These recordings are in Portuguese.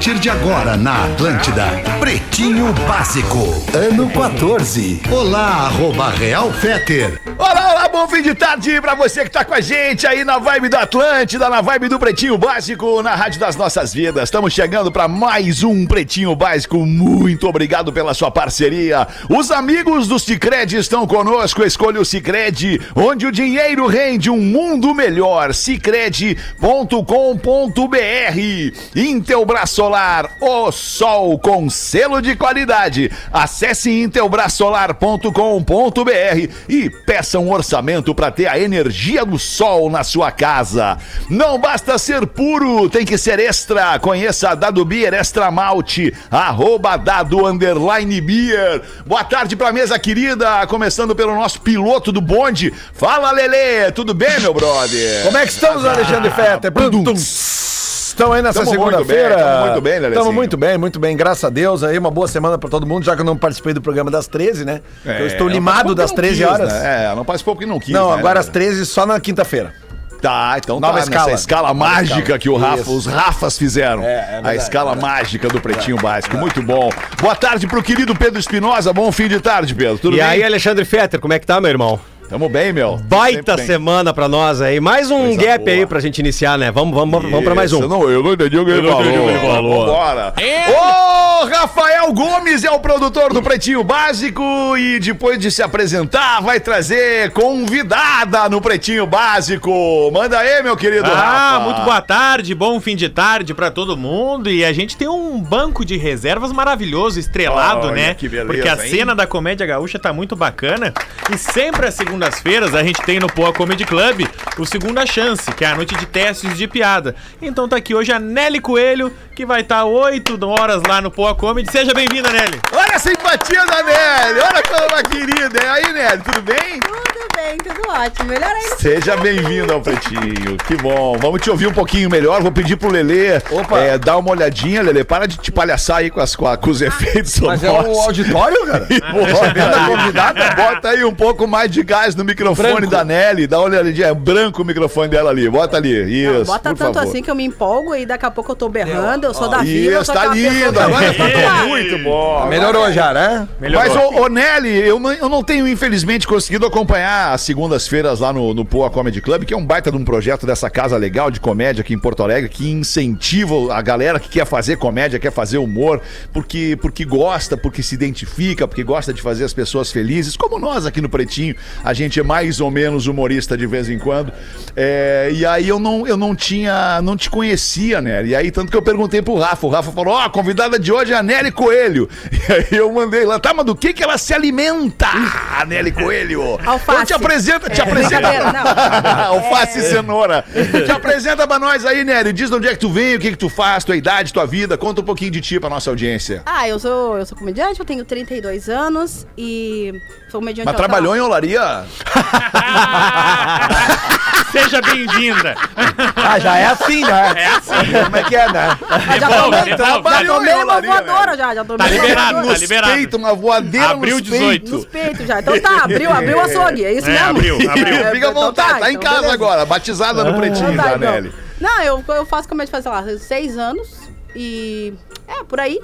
Partir de agora na Atlântida, Pretinho Básico, ano 14. Olá, arroba Real Feter. Olá, olá, bom fim de tarde pra você que tá com a gente aí na vibe do Atlântida, na vibe do Pretinho Básico, na Rádio das Nossas Vidas. Estamos chegando pra mais um Pretinho Básico. Muito obrigado pela sua parceria. Os amigos do Cicred estão conosco. Escolha o Cicred, onde o dinheiro rende um mundo melhor. Cicred.com.br Intelbras Solar, o sol com selo de qualidade. Acesse intelbrasolar.com.br e peça um orçamento para ter a energia do sol na sua casa. Não basta ser puro, tem que ser extra. Conheça a Dado Beer Extra Malte, arroba Dado Underline Beer. Boa tarde pra mesa querida, começando pelo nosso piloto do bonde. Fala, Lele, tudo bem, meu brother? Como é que estamos, Alexandre Fetter? Pudum. Estão aí nessa segunda-feira. bem, tamo muito bem, Lelezinho. Estamos muito bem, muito bem, graças a Deus. Aí uma boa semana pra todo mundo, já que eu não participei do programa das 13, né? eu estou limado das porque não 13 quis, horas. né? É, não participou porque não quis. Não, né, agora às Lelê? 13 só na quinta-feira. Tá, então Nova tá escala. nessa escala Nova mágica escala. que o Rafa, Isso. os Rafas fizeram. É, é a verdade, escala é mágica do Pretinho Básico. Muito bom. Boa tarde pro querido Pedro Espinosa. Bom fim de tarde, Pedro. Tudo E bem? aí, Alexandre Fetter, como é que tá, meu irmão? Tamo bem, meu. Baita Sempre bem. semana pra nós aí. Mais um Coisa gap boa. aí pra gente iniciar, né? Vamos, vamos, vamos pra mais Isso, um. Não, eu não entendi o que ele falou. Vambora. Ô, Rafael Gomes é o produtor do Pretinho Básico e depois de se apresentar vai trazer convidada no Pretinho Básico. Manda aí, meu querido Ah, Rafa. muito boa tarde, bom fim de tarde pra todo mundo. E a gente tem um banco de reservas maravilhoso, estrelado, Olha, né? que beleza, Porque a hein? cena da comédia gaúcha tá muito bacana. E sempre às segundas-feiras a gente tem no Poa Comedy Club o Segunda Chance, que é a noite de testes de piada. Então tá aqui hoje a Nelly Coelho, que vai estar 8 horas lá no Poa Comedy. Seja bem-vinda, Nelly. Olha a simpatia da Nelly. Olha como ela é querida. E aí, Nelly, tudo bem? Tudo bem, tudo ótimo. Melhor ainda. Seja bem-vindo ao Pretinho. Que bom. Vamos te ouvir um pouquinho melhor. Vou pedir pro Lelê é, dar uma olhadinha, Lelê. Para de te palhaçar aí com, as, com, a- os efeitos Mas é o auditório, cara? Bota aí, convidada, bota aí um pouco mais de gás no microfone Branco. da Nelly. Dá uma olhadinha. É branco o microfone dela ali. Bota ali. Isso. Não, bota por tanto favor. assim que eu me empolgo e daqui a pouco eu tô berrando. Eu sou da vila, eu Isso, tá lindo. Agora É. muito bom. Melhorou já, né? Mas, ô, ô, Nelly, eu não, eu não tenho, infelizmente, conseguido acompanhar as segundas-feiras lá no, no Poa Comedy Club, que é um baita de um projeto dessa casa legal de comédia aqui em Porto Alegre, que incentiva a galera que quer fazer comédia, quer fazer humor, porque, porque gosta, porque se identifica, porque gosta de fazer as pessoas felizes, como nós aqui no Pretinho, a gente é mais ou menos humorista de vez em quando. É, e aí eu não, eu não tinha, não te conhecia, né? E aí, tanto que eu perguntei pro Rafa, o Rafa falou: Ó, a convidada de hoje é a Nelly Coelho. E aí eu mandei lá, tá, mas do que que ela se alimenta? A Nelly Coelho. Alface. Então apresenta, te É, apresenta. Alface e cenoura. Te apresenta pra nós aí, Nelly. Diz de onde é que tu vem, o que que tu faz, tua idade, tua vida. Conta um pouquinho de ti pra nossa audiência. Ah, eu sou, eu sou comediante, eu tenho 32 anos e sou comediante Mas trabalhou em olaria? Seja bem-vinda. Ah, já é assim, né? É assim. Como é que é, né? Ah, já Bom, tomei, já trabalhou tomei em uma olaria, voadora já, já tomei Tá uma liberado, voadora. tá liberado. Peito, uma voadeira Abriu nos 18. peitos. Nos peitos já. Então tá, abriu, abriu o açougue, é isso É, mesmo? abriu, abriu. É, Fica à então vontade, tá, em então casa beleza. agora, batizada no pretinho tá, da então. Não, eu, eu faço comédia faz, sei lá, seis anos e... É, por aí.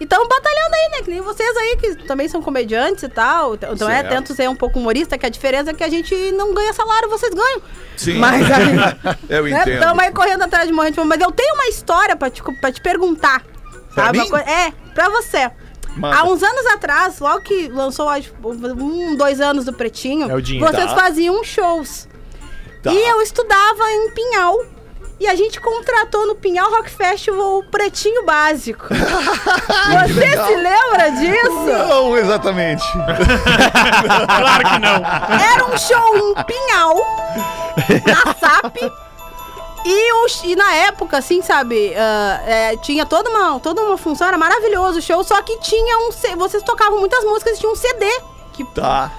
E estamos batalhando aí, né? Que nem vocês aí, que também são comediantes e tal. Então, então é, Certo. tento ser um pouco humorista, que a diferença é que a gente não ganha salário, vocês ganham. Sim. Mas aí... Eu né, entendo. Estamos aí correndo atrás de morrer de fome. Mas eu tenho uma história pra te, pra te perguntar. Pra sabe? mim? É, pra você. Manda. Há uns anos atrás, logo que lançou um, dois anos do Pretinho, É o dinho. vocês Tá. faziam shows. Tá. E eu estudava em Pinhal. E a gente contratou no Pinhal Rock Festival o Pretinho Básico. Você legal. se lembra disso? Não, exatamente. Claro que não. Era um show em Pinhal, na SAP. E, o, e na época, assim, sabe, ah, é, tinha toda uma, toda uma função, era maravilhoso o show, só que tinha um. Vocês tocavam muitas músicas e tinha um CD rock. Tá.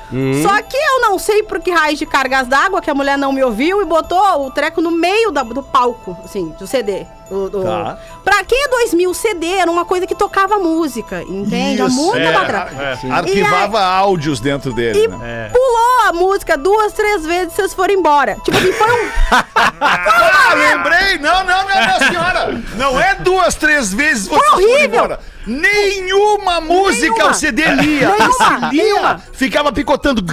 Só que eu não sei por que raiz de cargas d'água que a mulher não me ouviu e botou o treco no meio da- do palco, assim, do CD. Do, do... Tá. Pra quem é 2000, CD era uma coisa que tocava música, entende? Isso, muito é, atrás. é. Arquivava áudios dentro dele, E né? pulou a música duas, três vezes e vocês foram embora. Tipo assim, foi um. Ah, lembrei! Não, não, não, não, senhora! Não é duas, três vezes você Foi horrível! Nenhuma música Nenhuma. o CD lia. Nenhuma, E se lia, nenhuma. ficava picotando.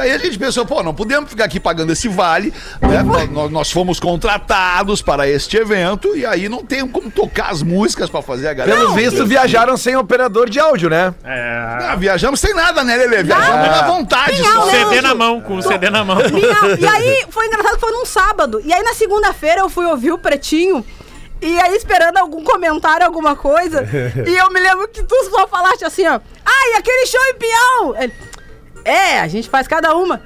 Aí a gente pensou, pô, não podemos ficar aqui pagando esse vale. né? Nós, nós fomos contratados para este evento e aí não tem como tocar as músicas para fazer a galera. Pelo visto, viajaram sem operador de áudio, né? Ah, viajamos sem nada, né, Lelê? Viajamos na vontade só. aula. CD na mão, com o CD na mão. Minha- e aí, foi engraçado que foi num sábado. E aí, na segunda-feira, eu fui ouvir o Pretinho. E aí, esperando algum comentário, alguma coisa. e eu me lembro que tu só falaste assim, ó. Ai, aquele show em peão! Ele, é, a gente faz cada uma.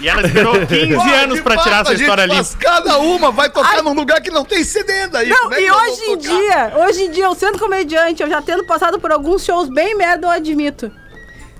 E ela esperou 15 Pô, anos pra tirar essa história a gente limpa. faz Cada uma vai tocar num lugar que não tem CD daí. Não, Como é e hoje em dia, hoje em dia, eu sendo comediante, eu já tendo passado por alguns shows bem merda, eu admito.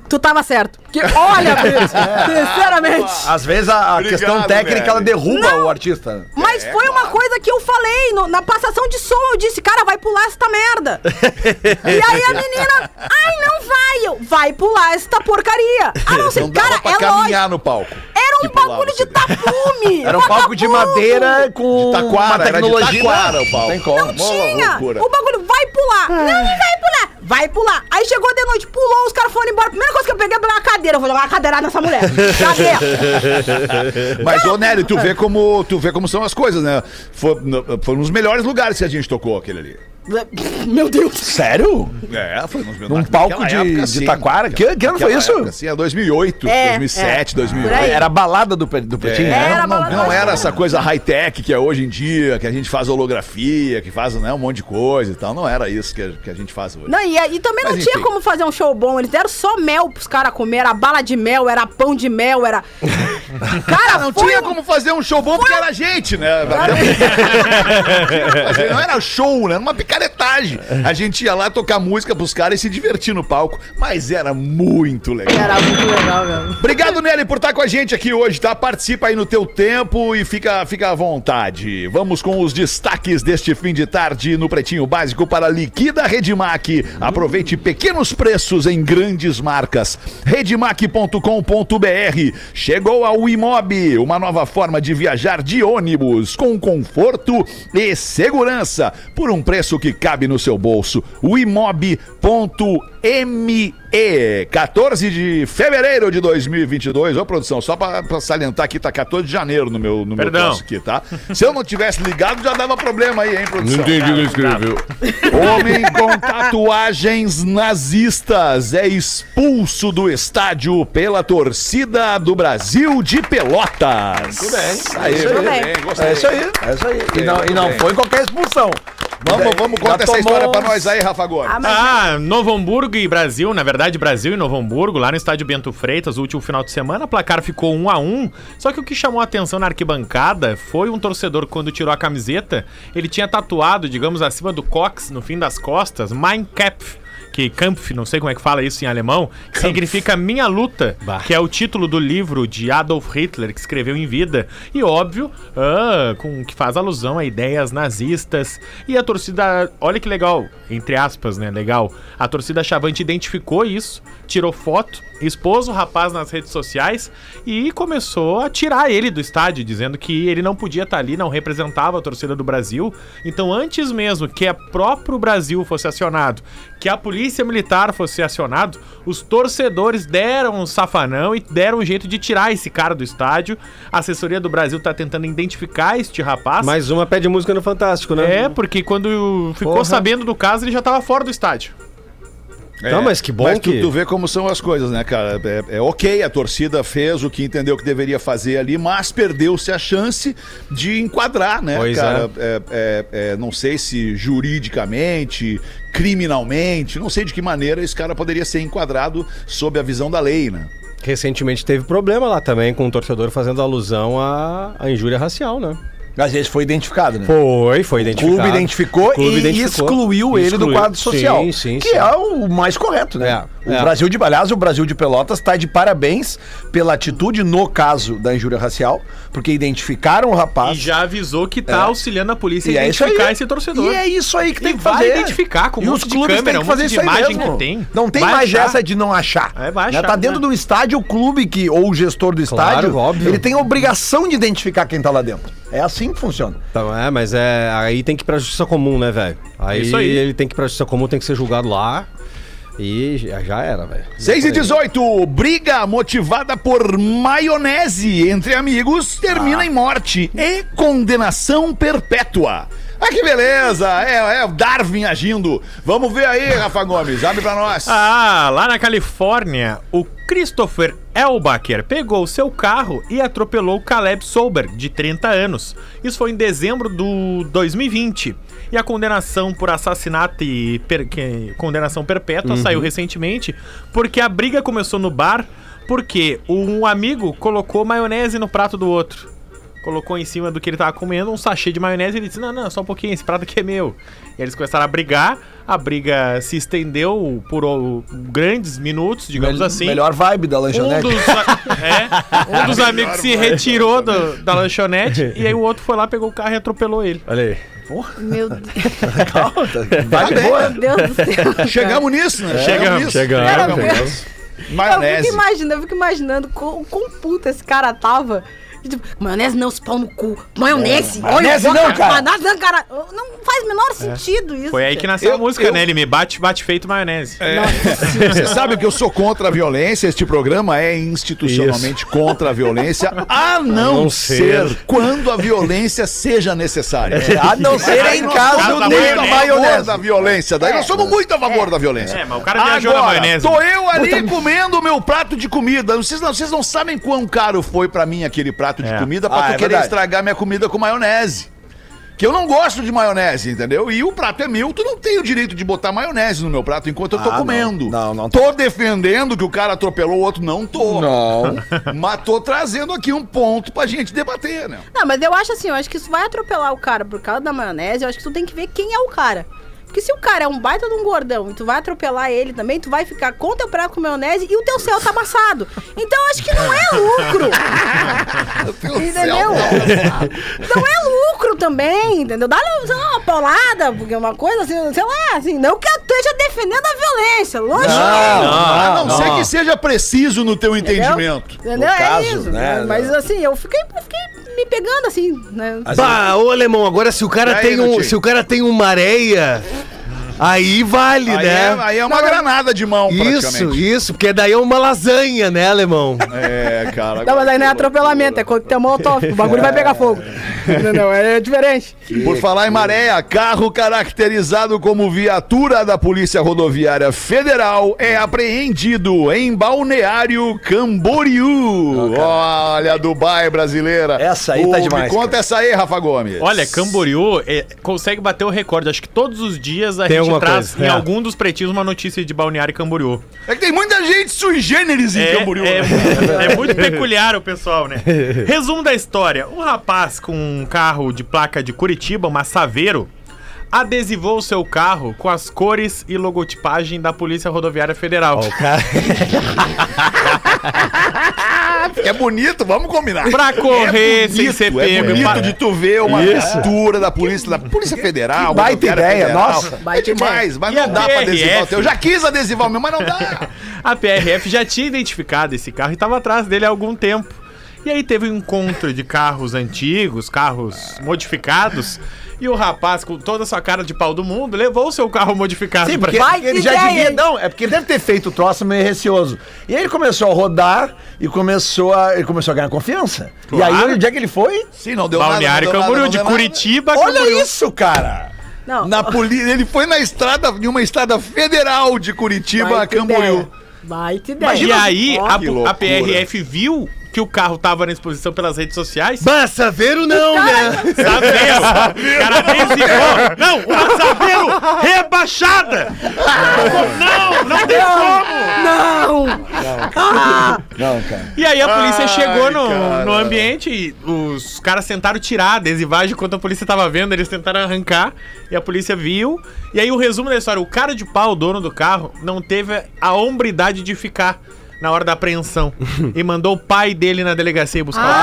Tu tava certo. Porque, olha, Pedro, sinceramente. Às vezes a, a Obrigado, questão técnica velho. ela derruba Não. o artista. Mas foi uma coisa que eu falei no- na passação de som. Eu disse, cara, vai pular esta merda. e aí a menina, ai, não vai. Eu, vai pular esta porcaria. Ah, não sei, Não cara, pra é lógico. caminhar no palco. Era um bagulho de CD. tapume. Era um palco de madeira com De taquara, uma era de tecnologia. taquara o palco. Como. Não tinha. loucura. O bagulho vai pular. Não, não vai pular. Vai pular. Aí chegou de noite, pulou, os caras foram embora. A primeira coisa que eu peguei foi uma cadeira. Eu vou jogar uma cadeirada nessa mulher. Cadê? Mas, ô Nery, tu vê como, tu vê como são as coisas, né? Foi, foi nos melhores lugares que a gente tocou aquele ali. Meu Deus. Sério? É, foi nos Num palco de- de Taquara? Que- que ano foi isso? Época, sim, é 2008, É, 2007, é. 2008. Por aí. Era a balada do, do Pretinho? É, né? Era não, não do era essa coisa high-tech que é hoje em dia, que a gente faz holografia, que faz né, um monte de coisa e tal. Não era isso que a, que a gente faz hoje. Não, e, e também não Mas, tinha enfim. como fazer um show bom. Eles deram só mel pros caras comer. Era bala de mel, era pão de mel, era. Cara, Não foi tinha um- como fazer um show bom porque era gente, né? Fazer- Não era show, né? Era uma picaretagem. A gente ia lá tocar música pros caras e se divertir no palco, mas era muito legal. Era muito legal, velho. Obrigado, Nelly, por estar com a gente aqui hoje, tá? Participa aí no teu tempo e fica, fica à vontade. Vamos com os destaques deste fim de tarde no Pretinho Básico para Liquida Redmac. Aproveite pequenos preços em grandes marcas. Redmac.com.br. Chegou ao Imob, uma nova forma de viajar de ônibus com conforto e segurança por um preço que cabe no seu bolso. O imob.me 14 de fevereiro de 2022. Ô, produção, só pra, pra salientar aqui, tá 14 de janeiro no meu, no meu Perdão. troço aqui, tá? Se eu não tivesse ligado, já dava problema aí, hein, produção? escreveu. Homem com tatuagens nazistas é expulso do estádio pela torcida do Brasil de Pelotas. Tudo bem. Aí, Isso aí. bem, gostei. É isso aí. É isso aí. E não, e não foi qualquer expulsão. Vamos, vamos, conta Já essa história pra nós aí, Rafa Gomes. Ah, mas Ah, Novo Hamburgo e Brasil, na verdade Brasil e Novo Hamburgo, lá no estádio Bento Freitas, o último final de semana, o placar ficou 1 a 1 Só que o que chamou a atenção na arquibancada foi um torcedor, quando tirou a camiseta, ele tinha tatuado, digamos, acima do cox, no fim das costas, Mein Kampf. Que Kampf, não sei como é que fala isso em alemão, que significa Minha Luta, Bah. que é o título do livro de Adolf Hitler, que escreveu em vida. E óbvio, ah, com que faz alusão a ideias nazistas. E a torcida, olha que legal, entre aspas, né? Legal. A torcida Chavante identificou isso, tirou foto, expôs o rapaz nas redes sociais e começou a tirar ele do estádio, dizendo que ele não podia estar ali, não representava a torcida do Brasil. Então, antes mesmo que a próprio Brasil fosse acionado, que a polícia militar fosse acionado, os torcedores deram um safanão e deram um jeito de tirar esse cara do estádio. A assessoria do Brasil tá tentando identificar este rapaz. Mais uma pede música no Fantástico, né? É, porque quando ficou Porra. sabendo do caso, ele já tava fora do estádio. Não, mas que bom Mas tu, que- tu vê como são as coisas, né, cara? É, é ok, a torcida fez o que entendeu que deveria fazer ali, mas perdeu-se a chance de enquadrar, né, Pois cara? É, é, é, não sei se juridicamente, criminalmente, não sei de que maneira esse cara poderia ser enquadrado sob a visão da lei, né? Recentemente teve problema lá também com o torcedor fazendo alusão à, à injúria racial, né? Às vezes foi identificado, né? Foi, foi O identificado. clube identificou O clube e identificou. excluiu ele do Excluiu. quadro social. Sim, sim, que sim. é o mais correto, né? É, o é. Brasil de aliás, o Brasil de Pelotas está de parabéns pela atitude no caso da injúria racial, porque identificaram o E rapaz. já avisou que tá auxiliando a polícia E a é identificar aí. esse torcedor. E é isso aí que E tem que vai fazer. identificar com um e os de clubes câmera, têm um que fazer isso aí imagem mesmo. que tem. Não tem Vai mais achar. essa de não achar. É, vai Né? achar, Tá dentro né? do estádio, o clube que, ou o gestor do Claro, estádio, óbvio. ele tem a obrigação de identificar quem tá lá dentro. É assim que funciona. Então, é, mas é, aí tem que ir pra justiça comum, né, velho? Aí, Isso aí. ele tem que ir pra justiça comum, tem que ser julgado lá. E já, era, velho. 6 e 18, briga motivada por maionese entre amigos termina em morte e condenação perpétua. Ah, que beleza! É, é o Darwin agindo. Vamos ver aí, Rafa Gomes. Abre pra nós. Ah, lá na Califórnia, o Christopher Elbacher pegou seu carro e atropelou Caleb Solberg, de 30 anos. Isso foi em dezembro do 2020. E a condenação por assassinato e per- que- condenação perpétua saiu recentemente porque a briga começou no bar porque um amigo colocou maionese no prato do outro colocou em cima do que ele tava comendo um sachê de maionese e ele disse: Não, não, só um pouquinho, esse prato aqui é meu. E eles começaram a brigar, a briga se estendeu por oh, grandes minutos, digamos Mel- assim. Melhor vibe da Um lanchonete. dos, é, um dos amigos se retirou do- da lanchonete e aí o outro foi lá, pegou o carro e atropelou ele. Olha aí. Meu Deus, Vibe boa. meu Deus do céu. Chegamos nisso, né? Chegamos, nisso. chegamos, Cara, chegamos. Eu Maionese. fico imaginando, eu fico imaginando quão, quão puta esse cara tava. Maionese não, esse pau no cu. Maionese? olha, maionese olha, não, cara. Maionese não, cara. Não faz o menor sentido isso. Foi aí que nasceu Eu- a música, eu- né? Ele me bate, bate feito maionese. Você sabe que eu sou contra a violência. Este programa é institucionalmente contra a violência, a não, não ser. ser. quando a violência seja necessária. A não ser em caso da de a favor maionese. da violência. Daí nós somos muito a favor da violência. É, mas o cara viajou na Agora, maionese. tô eu ali comendo o meu prato de comida. Vocês não, vocês não sabem quão caro foi pra mim aquele prato de É. comida pra Ah, tu é querer verdade. estragar minha comida com maionese. Que eu não gosto de maionese, entendeu? E o prato é meu, tu não tem o direito de botar maionese no meu prato enquanto eu tô Ah, não. comendo. Não, não Tô defendendo que o cara atropelou o outro, não tô. Não. Mas tô trazendo aqui um ponto pra gente debater, né? Não, mas eu acho assim, eu acho que isso vai atropelar o cara por causa da maionese. Eu acho que tu tem que ver quem é o cara. Porque se o cara é um baita de um gordão e tu vai atropelar ele também, tu vai ficar com teu prato com maionese e o teu céu tá amassado. Então eu acho que não é lucro. entendeu? Não é lucro também, entendeu? Dá uma paulada, porque é uma coisa assim, sei lá, assim, não que eu esteja defendendo a violência, longe a não, ser que seja preciso no teu Entendeu? entendimento. Entendeu? No é caso, isso. né? Mas assim, eu fiquei, eu fiquei me pegando assim, né? Bah, ô alemão, agora se o cara aí, tem um, se o cara tem uma areia, aí vale, Aí, né? é, aí é uma granada de mão, Isso, praticamente. isso, porque daí é uma lasanha, né, alemão? É, cara. Não, mas aí não é atropelamento, é coquetel molotov. O bagulho vai pegar fogo. Entendeu? É diferente. Por falar em maré, carro caracterizado como viatura da Polícia Rodoviária Federal é apreendido em Balneário Camboriú. Olha, Dubai brasileira. Essa aí tá demais, Me conta cara. essa aí, Rafa Gomes. Olha, Camboriú é, consegue bater o recorde. Acho que todos os dias a Tem gente alguma traz coisa, em é. algum dos pretinhos uma notícia de Balneário Camboriú. É que tem muita gente sui generis em É, Camboriú. é, né? é muito peculiar o pessoal, né? Resumo da história: um rapaz com um carro de placa de Curitiba, uma Saveiro, adesivou seu carro com as cores e logotipagem da Polícia Rodoviária Federal. O cara... É bonito, vamos combinar. Pra correr é sem bonito, ser É pego. bonito Pa- de tu ver uma mistura da polícia, da Polícia Federal. Que baita ideia, Federal. nossa. É Baita demais, mas E a não dá pra adesivar o PRF? teu. Eu já quis adesivar o meu, mas não dá. A PRF já tinha identificado esse carro e estava atrás dele há algum tempo. E aí teve um encontro de carros antigos, carros modificados, e o rapaz, com toda a sua cara de pau do mundo, levou o seu carro modificado Sim, pra porque Vai, ele que já ideia, devia. hein? Não, é porque ele deve ter feito o troço meio receoso. E aí ele começou a rodar e começou a, ele começou a ganhar confiança. Claro. E aí, onde é que ele foi? Sim, não deu Balneário nada. não deu Camboriú, nada, de não deu nada. Curitiba, Olha Camboriú. isso, cara! Não, Na poli... Ele foi na estrada, em uma estrada federal de Curitiba a Camboriú. ideia. Baita ideia. E aí, Ó, a, que a loucura. PRF viu que o carro tava na exposição pelas redes sociais. Mas Saveiro não, né? Saveiro! cara desligou! Não, uma Saveiro rebaixada! Não, não tem como! Não! Não, cara. E aí a polícia Ai, chegou no, cara. no ambiente e os caras tentaram tirar a adesivagem enquanto a polícia tava vendo, eles tentaram arrancar e a polícia viu. E aí o resumo da história, o cara de pau, o dono do carro, não teve a hombridade de ficar na hora da apreensão e mandou o pai dele na delegacia buscar o carro.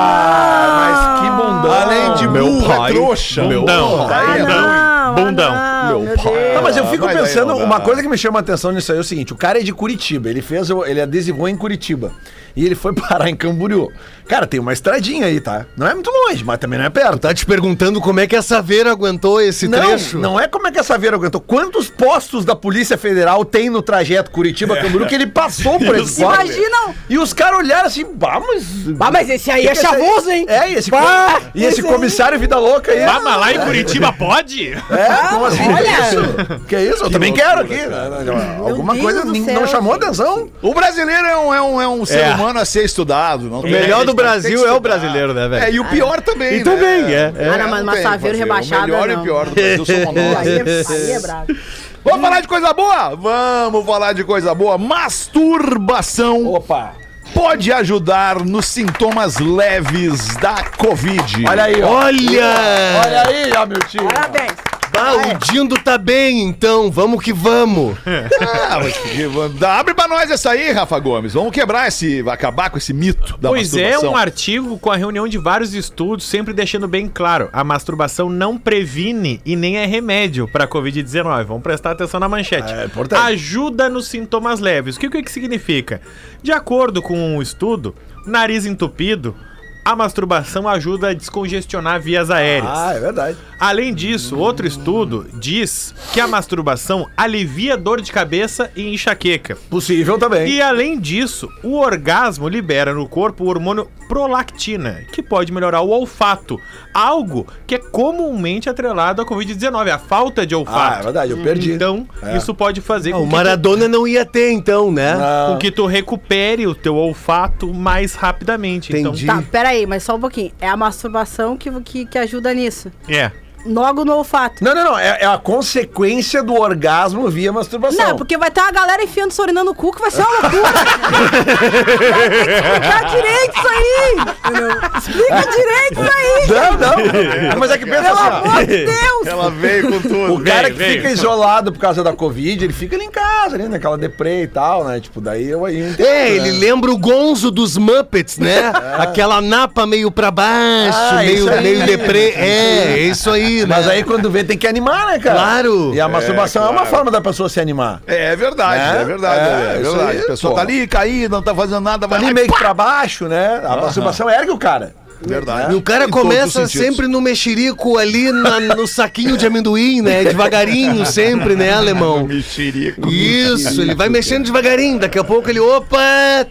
Ah, mas que bundão. Além de Meu burro, é pai, trouxa. meu Bundão. É ah, não, Bundão. ah, não, Meu meu pai. Deus. Não, mas eu fico pensando, não dá. uma coisa que me chama a atenção nisso aí é o seguinte: o cara é de Curitiba, ele fez, o- ele adesivou em Curitiba. E ele foi parar em Camboriú. Cara, tem uma estradinha aí, tá? Não é muito longe, mas também não é perto. Tá te perguntando como é que a Saveiro aguentou esse Não, trecho? não é como é que essa veira aguentou. Quantos postos da Polícia Federal tem no trajeto Curitiba-Camboriú que ele passou por esse posto? Imaginam. E os caras olharam assim, bah, mas... Ah, mas esse aí Que é que chavoso, hein? É, e esse, Bah, e esse esse aí- comissário Vida Louca aí. Ah, mas lá em Curitiba pode? É, como assim? Olha. Que isso? Eu também quero aqui. Alguma Deus coisa céu, não chamou gente. atenção. O brasileiro é um, é um, é um ser É. humano a ser estudado. O melhor do Brasil é o brasileiro, né, É, velho? e o pior também, E né? também, é, é. Ah, não, mas tem o que Saveiro fazer. rebaixada, O melhor e não. o pior do Brasil somos nós. é, é. Vamos falar de coisa boa? Vamos falar de coisa boa. Masturbação Opa. pode ajudar nos sintomas leves da Covid. Olha aí, ó. Olha! Olha aí, ó, meu tio. Parabéns. Ah, o Dindo tá bem, então. Vamos que vamos. Ah, mas que- abre pra nós essa aí, Rafa Gomes. Vamos quebrar esse. acabar com esse mito da Pois é, masturbação. um artigo com a reunião de vários estudos, sempre deixando bem claro: a masturbação não previne e nem é remédio para a Covid-19. Vamos prestar atenção na manchete. É importante. Ajuda nos sintomas leves. O que, o que que significa? De acordo com um estudo, nariz entupido. A masturbação ajuda a descongestionar vias aéreas. Ah, é verdade. Além disso, outro estudo diz que a masturbação alivia dor de cabeça e enxaqueca. Possível também. E além disso, o orgasmo libera no corpo o hormônio prolactina, que pode melhorar o olfato, algo que é comumente atrelado à Covid-19, a falta de Ah, é olfato. verdade, eu perdi. Então, É. isso pode fazer Ah, com o que, Maradona não ia ter, então, né? Não. com que tu recupere o teu olfato mais rapidamente. Entendi. Tá, peraí, mas só um pouquinho. É a masturbação que, que, que ajuda nisso. É. Logo no olfato. Não, não, não. É, é a consequência do orgasmo via masturbação. Não, porque vai ter uma galera enfiando sorina no cu que vai ser uma loucura. vai ter que explicar direito isso aí. Entendeu? Explica direito isso aí. Não, não. Mas é que pensa Pelo assim, ó. amor de Deus. Ela veio com tudo. O cara que veio. fica isolado por causa da Covid, ele fica ali em casa, ali, naquela deprê e tal, né? Tipo, daí eu aí. entendo, É, ele né? lembra o Gonzo dos Muppets, né? Aquela napa meio pra baixo, Ah, meio, meio deprê. É, é isso aí, né? Mas aí quando vem tem que animar, né, cara? Claro. E a masturbação é, claro. uma forma da pessoa se animar. É, verdade, É, é, verdade. é, É, verdade. aí, a pessoa pô. tá ali caída, não tá fazendo nada, Tá vai ali meio que pá! pra baixo, né? A masturbação ergue o cara. Verdade. E o cara Em começa sempre no mexerico ali na- no saquinho de amendoim, né? Devagarinho sempre, né, alemão? Mexerico. Isso, ele vai mexendo devagarinho. Daqui a pouco ele, opa,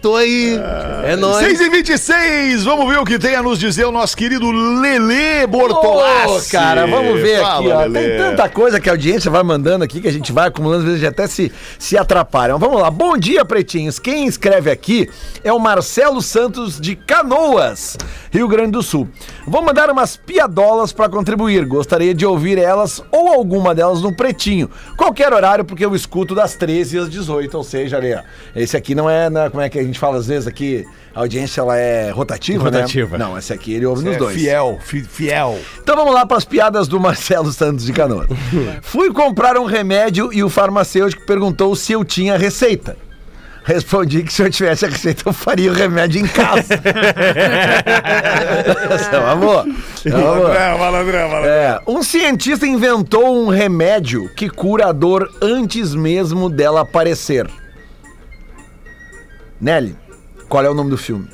tô aí. É nóis. 6 e 26 vamos ver o que tem a nos dizer o nosso querido Lelê Bortolassi. Ô, cara, vamos ver Fala, aqui, ó. Lelê. Tem tanta coisa que a audiência vai mandando aqui que a gente vai acumulando, às vezes até se, se atrapalham. Vamos lá. Bom dia, pretinhos. Quem escreve aqui é o Marcelo Santos de Canoas, Rio Grande do Sul. Vou mandar umas piadolas para contribuir. Gostaria de ouvir elas ou alguma delas no pretinho. Qualquer horário, porque eu escuto das 13 às 18, ou seja, ali, ó. Esse aqui não é, na, como é que a gente fala às vezes aqui, a audiência ela é rotativa, Rotativa. né? Não, esse aqui ele ouve nos É dois. Fiel, fi- fiel. Então vamos lá para as piadas do Marcelo Santos de Canoas. Fui comprar um remédio e o farmacêutico perguntou se eu tinha receita. Respondi que se eu tivesse a receita eu faria o remédio em casa. Essa é uma boa. É uma boa. malandrão, malandrão. É, um cientista inventou um remédio que cura a dor antes mesmo dela aparecer. Nelly, qual é o nome do filme?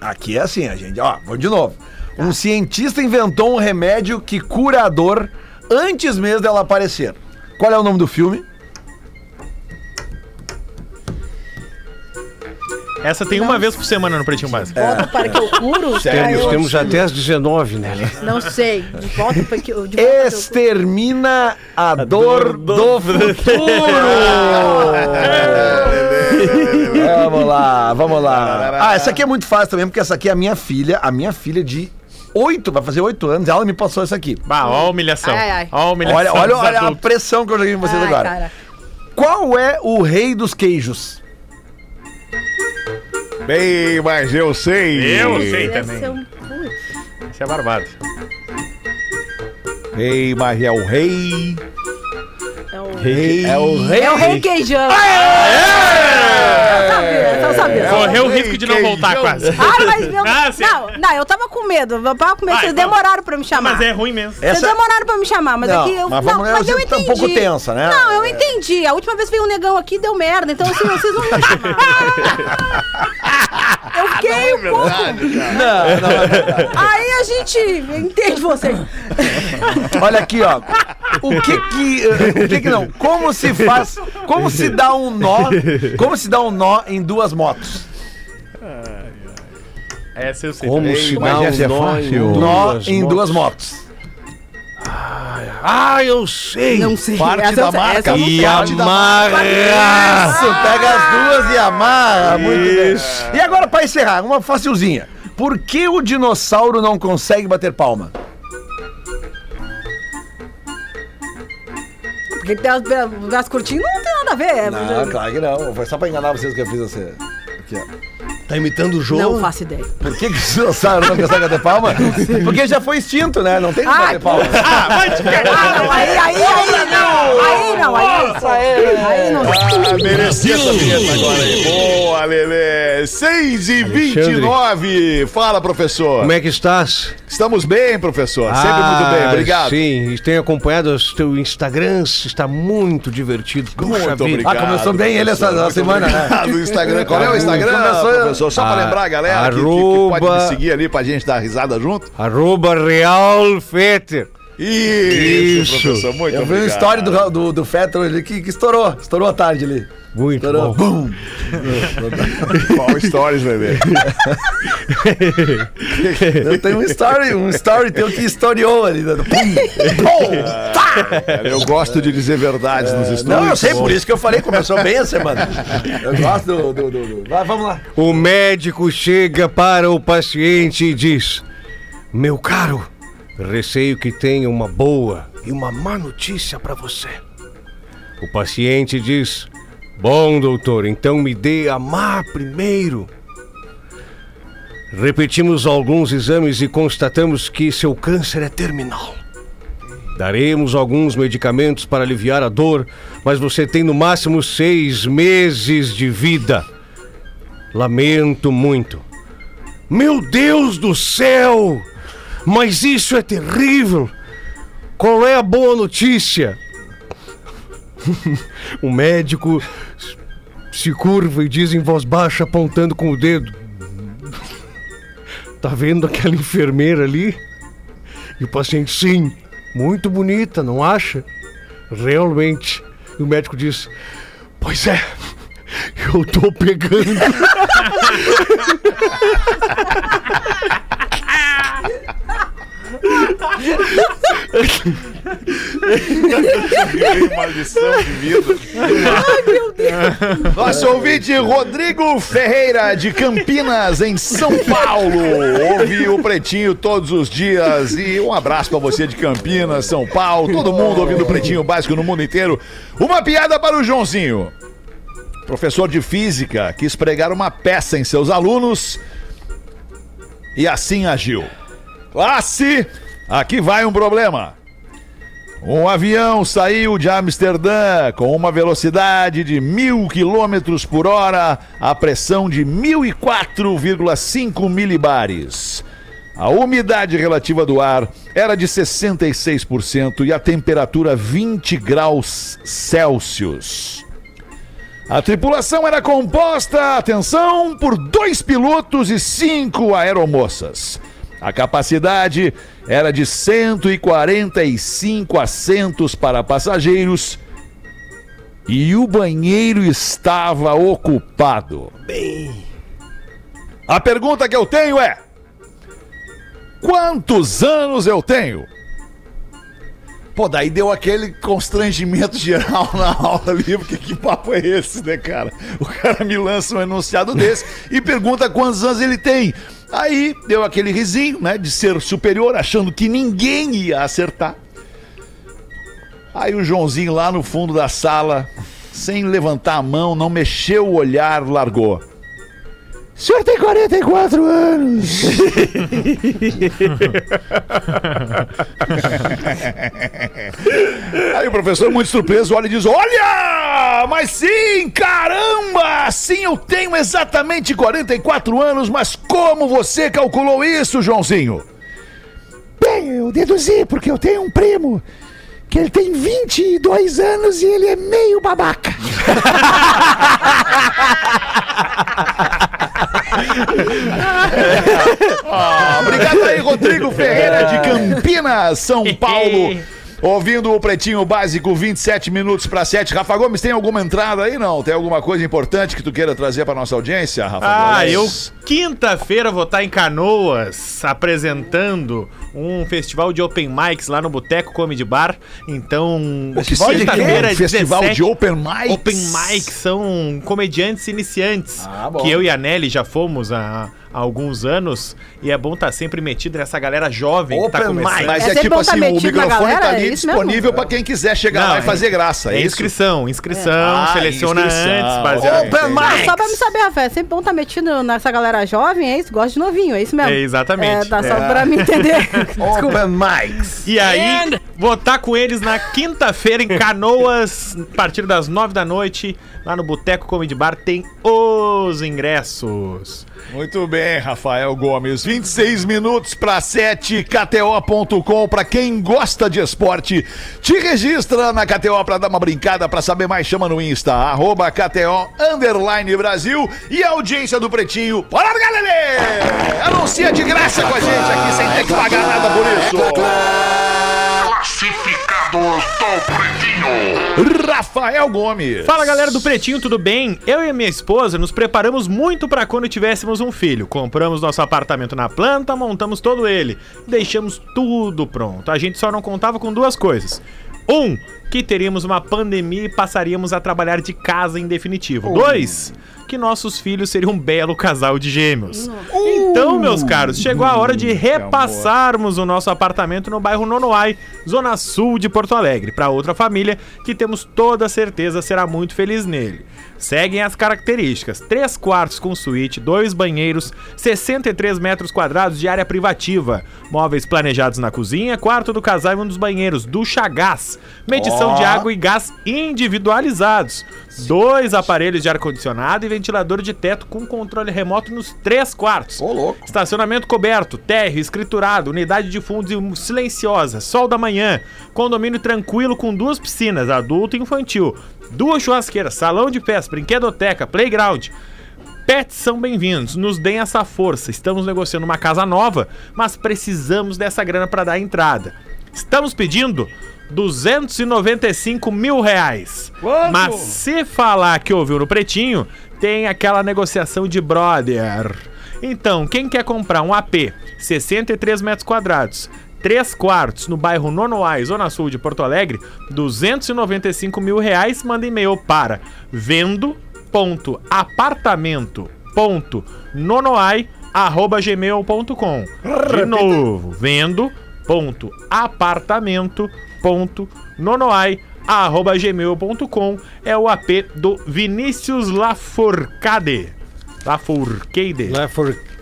Aqui é assim, a gente. Ó, vou de novo. Um cientista inventou um remédio que cura a dor antes mesmo dela aparecer. Qual é o nome do filme? Essa tem uma vez por semana no Pretinho Básico. Volta para que eu curo. Temos, eu- temos até as 19, né? Não sei. De volta para que eu. De Extermina a, dor, do, futuro. É, Vamos lá, vamos lá. Ah, essa aqui é muito fácil também, porque essa aqui é a minha filha, a minha filha de oito, vai fazer oito anos, ela me passou essa aqui. Bah, ó a humilhação. Ai, ai. Ó a humilhação. Olha, olha, olha a pressão que eu joguei em vocês Ai, agora. cara. Qual é o rei dos queijos? Bem, mas eu sei. Eu sei também. um- Isso é barbado. Ei, mas é o rei. É o Rei. É o rei. É o rei queijão. Eu sabia, eu sabia. Correu o rei risco de não queijão. voltar quase. Ah, mas meu... Ah, sim. não, não, eu tava com medo. Eu tava com medo. Ah, Vocês então- demoraram pra me chamar. Mas é ruim mesmo. Vocês Essa- demoraram pra me chamar, mas Não, aqui eu. mas não, vamos- mas eu você tá um entendi. pouco tensa, né? Não, eu entendi. A última vez veio um negão aqui e deu merda. Então, assim, vocês não me chamaram. Eu fiquei um pouco. Não, não é verdade. Aí a gente entende vocês. Olha aqui, ó. O que que. O que que não? Como se faz. Como se dá um nó. Como se dá um nó em duas motos? Essa eu sei. Como também. se dá essa é um nó fácil. em Nó duas em motos. duas motos. Ah, eu sei. Não sei. Parte Essa da eu- marca. E amarra. Isso, pega as duas e amarra. Muito bem. E agora, pra encerrar, uma facilzinha. Por que o dinossauro não consegue bater palma? Porque tem as, as cortinas não tem nada a ver. Não, claro que não. Foi só pra enganar vocês que eu fiz essa. Aqui, ó. Tá imitando o jogo? Não faço ideia. Por que, que o dinossauro não consegue bater palma? Porque já foi extinto, né? Não tem como Ah, bater palma. Ah, vai te Ah, não, aí, aí, aí não. Aí não, aí. Aí não. Ah, merecia essa vinheta agora aí. Boa, Lelê. 6 e 29. Fala, professor. Como é que estás? Estamos bem, professor. Sempre muito bem. Obrigado. Ah, Sim, e tenho acompanhado os teus Instagrams, está muito divertido. Muito obrigado. Ah, começou bem ele essa- semana, né? Obrigado, o Instagram. Qual é o Instagram, Começou- professor? Só pra Ah, lembrar a galera que, que- que arroba- pode me seguir ali pra gente dar risada junto. Arroba Real Fetter. Isso, Isso. professor. Muito Eu vi uma obrigado. história do, do, do Fetter ali que, que estourou. Estourou a tarde ali. Muito Estourou. bom. Qual stories, Lelê? Eu tenho um story, um story teu que historiou ali. Pum. Pum. Tá. Eu gosto de dizer verdades nos stories. Não, eu sei, por isso que eu falei, começou bem a semana. Eu gosto do. do, do, do- Vai, vamos lá. O médico chega para o paciente e diz: Meu caro, receio que tenha uma boa e uma má notícia para você. O paciente diz: Bom, doutor, então me dê a má primeiro. Repetimos alguns exames e constatamos que seu câncer é terminal. Daremos alguns medicamentos para aliviar a dor, mas você tem no máximo seis meses de vida. Lamento muito. Meu Deus do céu! Mas isso é terrível! Qual é a boa notícia? O médico se curva e diz em voz baixa, apontando com o dedo: Tá vendo aquela enfermeira ali? E o paciente, sim, muito bonita, não acha? Realmente. E o médico diz: Pois é, eu tô pegando. Uma lição de vida. Nosso ouvinte Rodrigo Ferreira, de Campinas, em São Paulo. Ouve o Pretinho todos os dias. E um abraço pra você de Campinas, São Paulo. Todo mundo ouvindo o Pretinho Básico no mundo inteiro. Uma piada para o Joãozinho. Professor de física quis pregar uma peça em seus alunos e assim agiu. Classe, aqui vai um problema. Um avião saiu de Amsterdã com uma velocidade de mil quilômetros por hora a pressão de 1004,5 milibares. A umidade relativa do ar era de 66% e a temperatura 20 graus Celsius. A tripulação era composta, atenção, por dois pilotos e cinco aeromoças. A capacidade era de 145 assentos para passageiros e o banheiro estava ocupado. Bem. A pergunta que eu tenho é: quantos anos eu tenho? Pô, daí deu aquele constrangimento geral na aula ali, porque que papo é esse, né, cara? O cara me lança um enunciado desse e pergunta quantos anos ele tem. Aí deu aquele risinho, né, de ser superior, achando que ninguém ia acertar. Aí o Joãozinho lá no fundo da sala, sem levantar a mão, não mexeu o olhar, largou. O senhor tem 44 anos. Aí o professor, muito surpreso, olha e diz: Olha! Mas sim, caramba! Sim, eu tenho exatamente 44 anos, mas como você calculou isso, Joãozinho? Bem, eu deduzi porque eu tenho um primo que ele tem 22 anos e ele é meio babaca. Ah, obrigado aí, Rodrigo Ferreira de Campinas, São Paulo. Ouvindo o Pretinho Básico, 27 minutos para 7. Rafa Gomes, tem alguma entrada aí? Não? Tem alguma coisa importante que tu queira trazer para nossa audiência, Rafa Ah, Gomes? eu quinta-feira vou estar em Canoas apresentando um festival de open mics lá no Boteco Comedy Bar. Então, Festival de quê? Festival 17, de open mics? Open mics são comediantes iniciantes. Ah, bom. que eu e a Nelly já fomos há, há alguns anos. E é bom estar sempre metido nessa galera jovem que tá Open começando. mic. Mas É é, tipo tá assim, o microfone galera, tá é ali mesmo? disponível para quem quiser chegar Não, lá e é- fazer graça. É, É inscrição, inscrição, Ah, seleciona inscrição. antes, baseado Open mic. Só pra me saber, Rafa, é sempre bom estar metido nessa galera jovem, é isso? Gosto de novinho, é isso mesmo? É, exatamente. É, dá só É. pra me entender. Desculpa. Open mics. E aí, vou estar com eles na quinta-feira em Canoas, a partir das nove da noite, lá no Boteco Comedy Bar, tem os ingressos. Muito bem, Rafael Gomes. 26 minutos para 7, KTO.com. Para quem gosta de esporte, te registra na KTO para dar uma brincada. Para saber mais, chama no Insta, arroba KTO Underline Brasil. E a audiência do Pretinho. Bora, galera! Anuncia de graça com a gente aqui, sem ter que pagar nada por isso. Classificados do Pretinho. Rafael Gomes. Fala galera do Pretinho, tudo bem? Eu e a minha esposa nos preparamos muito para quando tivéssemos um filho. Compramos nosso apartamento na planta, montamos todo ele, deixamos tudo pronto. A gente só não contava com duas coisas. Um, que teríamos uma pandemia e passaríamos a trabalhar de casa em definitivo. Dois, que nossos filhos seriam um belo casal de gêmeos. Então, meus caros, chegou a hora de repassarmos o nosso apartamento no bairro Nonoai, zona sul de Porto Alegre, para outra família que temos toda certeza será muito feliz nele. Seguem as características: 3 quartos com suíte, dois banheiros, 63 metros quadrados de área privativa, móveis planejados na cozinha, quarto do casal e um dos banheiros, ducha a gás, medição de água e gás individualizados, dois aparelhos de ar-condicionado e ventilador de teto com controle remoto nos três quartos. Ô, louco. Estacionamento coberto, térreo escriturado, unidade de fundos silenciosa, sol da manhã, condomínio tranquilo com duas piscinas, adulto e infantil, duas churrasqueiras, salão de festas, brinquedoteca, playground. Pets são bem-vindos, nos deem essa força. Estamos negociando uma casa nova, mas precisamos dessa grana para dar a entrada. Estamos pedindo 295 mil reais. Mas se falar que ouviu no Pretinho, tem aquela negociação de brother. Então, quem quer comprar um AP 63 metros quadrados, 3 quartos no bairro Nonoai, Zona Sul de Porto Alegre, 295 mil reais, manda e-mail para vendo.apartamento.nonoai.gmail.com De novo, vendo.apartamento.nonoai.gmail.com é o AP do Vinícius Laforcade. Laforcade. Lá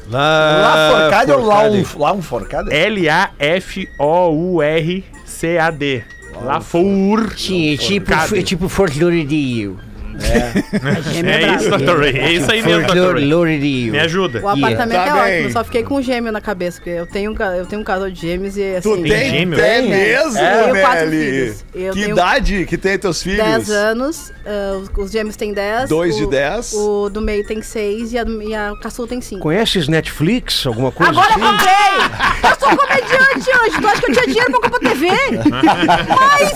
for. Lá forcade ou lá um, forcade. um? L-A-F-O-U-R-C-A-D. Lafour. Sim, é tipo, é tipo Fort Lauderdale. É isso, Dr. Ray. É isso aí mesmo, Dr. Ray. Me ajuda. O apartamento Tá é bem. ótimo, eu só fiquei com um gêmeo na cabeça, porque eu tenho, um eu tenho um casal de gêmeos e assim. Tu tem, gêmeo? É mesmo, Eu tenho quatro Nelly? filhos. Eu que idade que tem teus filhos? 10 anos, ah, os, os gêmeos têm 10. Dois o- de 10. O do meio tem 6 e a, e a caçula tem 5. Conheces Netflix? Alguma coisa Agora eu assim? comprei! Eu sou comediante hoje! Tu acha que eu tinha dinheiro pra comprar TV? Mas!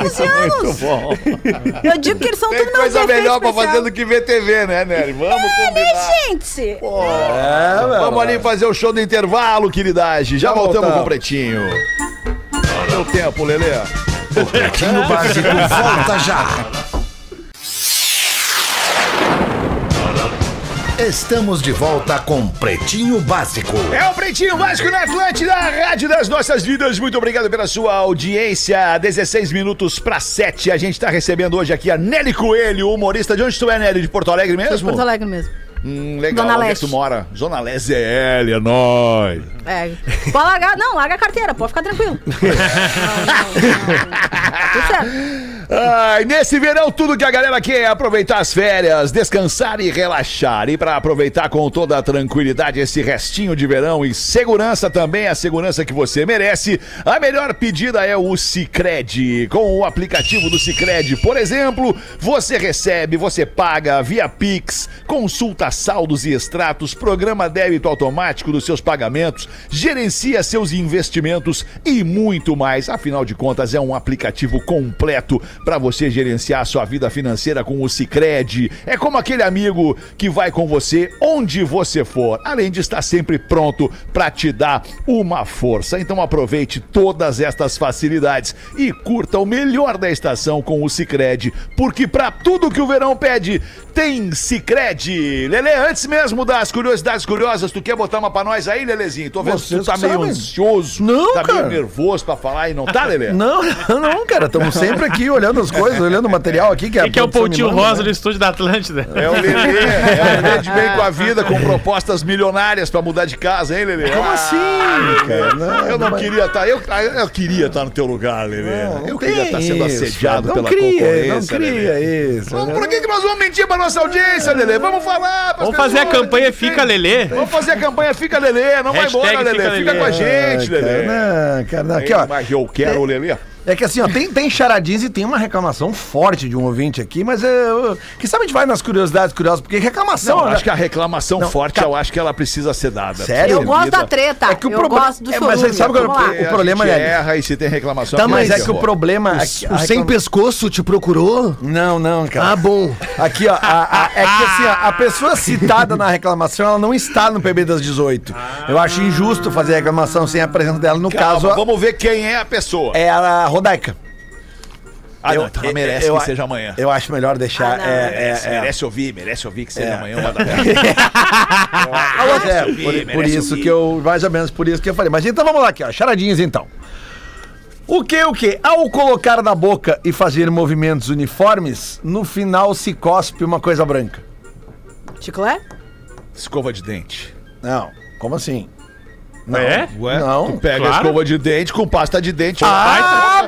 Anos e anos! Muito bom. Eu digo que eles são Tem tudo meus coisa melhor pra especial. fazer do que ver TV, né, Nery? Vamos combinar. Gente! É, meu. Vamos ali fazer o show do intervalo, queridade. Já Já voltamos voltamos. com o Pretinho. Deu tempo, Lelê. Pretinho Básico volta já. Estamos de volta com Pretinho Básico. É o Pretinho Básico na Atlântida, a rádio das nossas vidas. Muito obrigado pela sua audiência. 16 minutos para 7. A gente está recebendo hoje aqui a Nelly Coelho, humorista. De onde tu é, Nelly? De Porto Alegre Sou de mesmo? Porto Alegre mesmo. Hum, legal. Zona Onde é que tu mora? Zona Leste, ZL, é nóis. É. Pode largar. Não, larga a carteira, pode ficar tranquilo. Não, não, não. Tudo certo. Ai, nesse verão, tudo que a galera quer é aproveitar as férias, descansar e relaxar. E para aproveitar com toda a tranquilidade esse restinho de verão e segurança também, a segurança que você merece, a melhor pedida é o Cicred. Com o aplicativo do Cicred, por exemplo, você recebe, você paga via Pix, consulta saldos e extratos, programa débito automático dos seus pagamentos, gerencia seus investimentos e muito mais. Afinal de contas, é um aplicativo completo para você gerenciar sua vida financeira com o Cicred. É como aquele amigo que vai com você onde você for, além de estar sempre pronto para te dar uma força. Então aproveite todas estas facilidades e curta o melhor da estação com o Cicred, porque para tudo que o verão pede, tem Cicred. Lele, antes mesmo das curiosidades curiosas, tu quer botar uma pra nós aí, Lelezinho? Tô vendo que tu Vocês tá meio sabem. ansioso, Não, tá cara. meio nervoso pra falar e não tá, Lele? Não, não, cara. Estamos sempre aqui olhando as coisas, olhando o material aqui. Que, a Quem que é o Poutinho Rosa né? do estúdio da Atlântida? É o Lelê, é o Lelê de bem com a vida, com propostas milionárias pra mudar de casa, hein, Lelê? Como Ah, assim, cara? Não, Eu não mas- queria estar, eu, eu queria estar no teu lugar, Lelê. Não, não eu queria estar sendo isso, assediado não pela cria, concorrência. Não cria Lelê. isso. Vamos, né? por que, que nós vamos mentir pra nossa audiência, Lelê? Vamos falar Vamos fazer a campanha Fica Lelê. Vamos fazer a campanha Fica Lelê, não vai embora, Lelê. Fica com a gente, Ah, Lelê. não, cara, não. Aqui, ó. Mas eu quero o Lelê. É que assim, ó, tem, tem charadinhas e tem uma reclamação forte de um ouvinte aqui, mas é. eu- Que sabe a gente vai nas curiosidades curiosas, porque reclamação. Não, eu né? acho que a reclamação Não, forte, cara. eu acho que ela precisa ser dada. Sério? Eu gosto da treta. É que o eu problema- gosto do é, mas chorume. sabe qual é o o problema, Nelly? erra e se tem reclamação. Tá, Mas mas é que o problema. O, aqui- a o sem reclama- pescoço te procurou? Não, não, cara. Ah, bom. Aqui, ó, a- a- é que assim, ó, a pessoa citada na reclamação, ela não está no PB das 18. Eu acho injusto fazer a reclamação sem a presença dela. No Calma, caso, vamos ver quem é a pessoa. é a Rodaica. Ah, não, eu- então ela merece eu- que seja amanhã. Eu acho melhor deixar. Ah, não. é, merece, é, é. merece ouvir, merece ouvir que seja É. amanhã uma da tarde. É, ouvir, por, por isso ouvir. que eu. Mais ou menos por isso que eu falei. Mas então vamos lá aqui, ó. Charadinhas então. O que, o que? Ao colocar na boca e fazer movimentos uniformes, no final se cospe uma coisa branca. Chiclé? Escova de dente. Não, como assim? Não. É? Ué? Não. Tu pega a Claro. escova de dente com pasta de dente. Ah,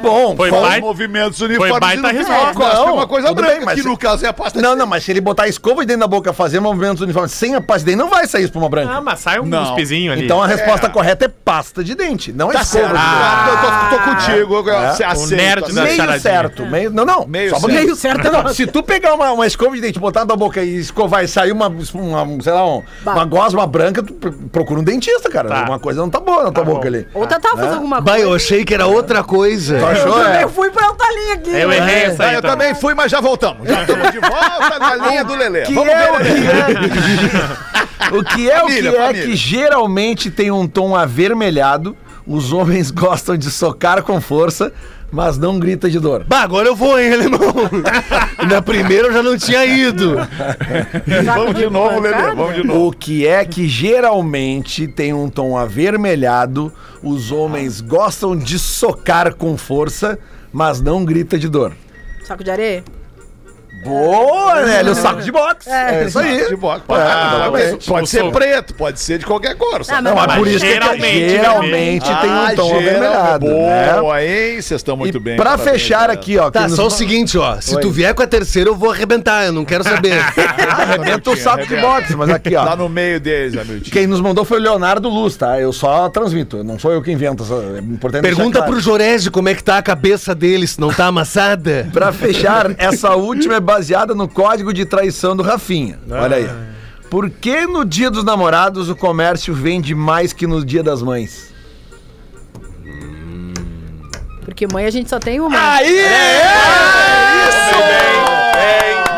bom. Foi baita- movimentos uniformes baita resposta. final cospe Não, uma coisa branca, bem, mas que se- no caso é a pasta de Não, dente. não, mas se ele botar a escova dentro da boca, fazer movimentos uniformes sem a pasta de dente, não vai sair espuma branca. Ah, mas sai um Não. cuspizinho ali. Então a resposta É. correta é pasta de dente, não é Tá escova certo. de dente. Ah, eu tô, tô contigo. É. você O aceita, nerd aceita. Meio charadinha. certo, meio. Não, não. Meio só certo. Meio certo, não. Se tu pegar uma, uma escova de dente, botar na boca e escovar e sair uma, uma sei lá, um- Bah. uma gosma branca, tu pr- procura um dentista, cara. Tá. Uma coisa não tá boa na tua boca ali. Ou tentar fazer alguma Bah, coisa. eu achei que era outra coisa. Tu achou? Eu É. também fui pra outra linha aqui. Eu errei essa Ah, aí. eu também fui, mas já voltamos. Já estamos de volta na linha do Lelê. Que Vamos é ver, o Lelê. que é, o que é o Família, que é família. que geralmente tem um tom avermelhado. Os homens gostam de socar com força, mas não grita de dor. Bah, agora eu vou, hein, alemão? Na primeira eu já não tinha ido. Vamos de novo, Lelê. Vamos de novo. O que é que geralmente tem um tom avermelhado, os homens gostam de socar com força, mas não grita de dor. Saco de areia? Boa, Nélio, o saco de boxe. É, isso aí. De boxe. Pode, É, pode- ser preto, pode ser de qualquer cor. sabe? Ah, Não, mas Mas por isso geralmente, que né, geralmente tem um Ah, tom geral- avermelhado. né? Boa, hein? Vocês estão muito e bem. pra parabéns, fechar galera. aqui, ó. Tá, nos só o seguinte, ó. Se Oi. tu vier com a terceira, eu vou arrebentar. Eu não quero saber. Arrebenta o saco de boxe, mas aqui, ó. Tá no meio deles, amigo. Quem nos mandou foi o Leonardo Luz, tá? Eu só transmito, não sou eu que invento. É importante Pergunta claro. pro Jorese como é que tá a cabeça dele, se não tá amassada. Pra fechar, essa última é baseada no código de traição do Rafinha. Olha aí. Por que no dia dos namorados o comércio vende mais que no dia das mães? Porque mãe a gente só tem uma. Aí! Isso!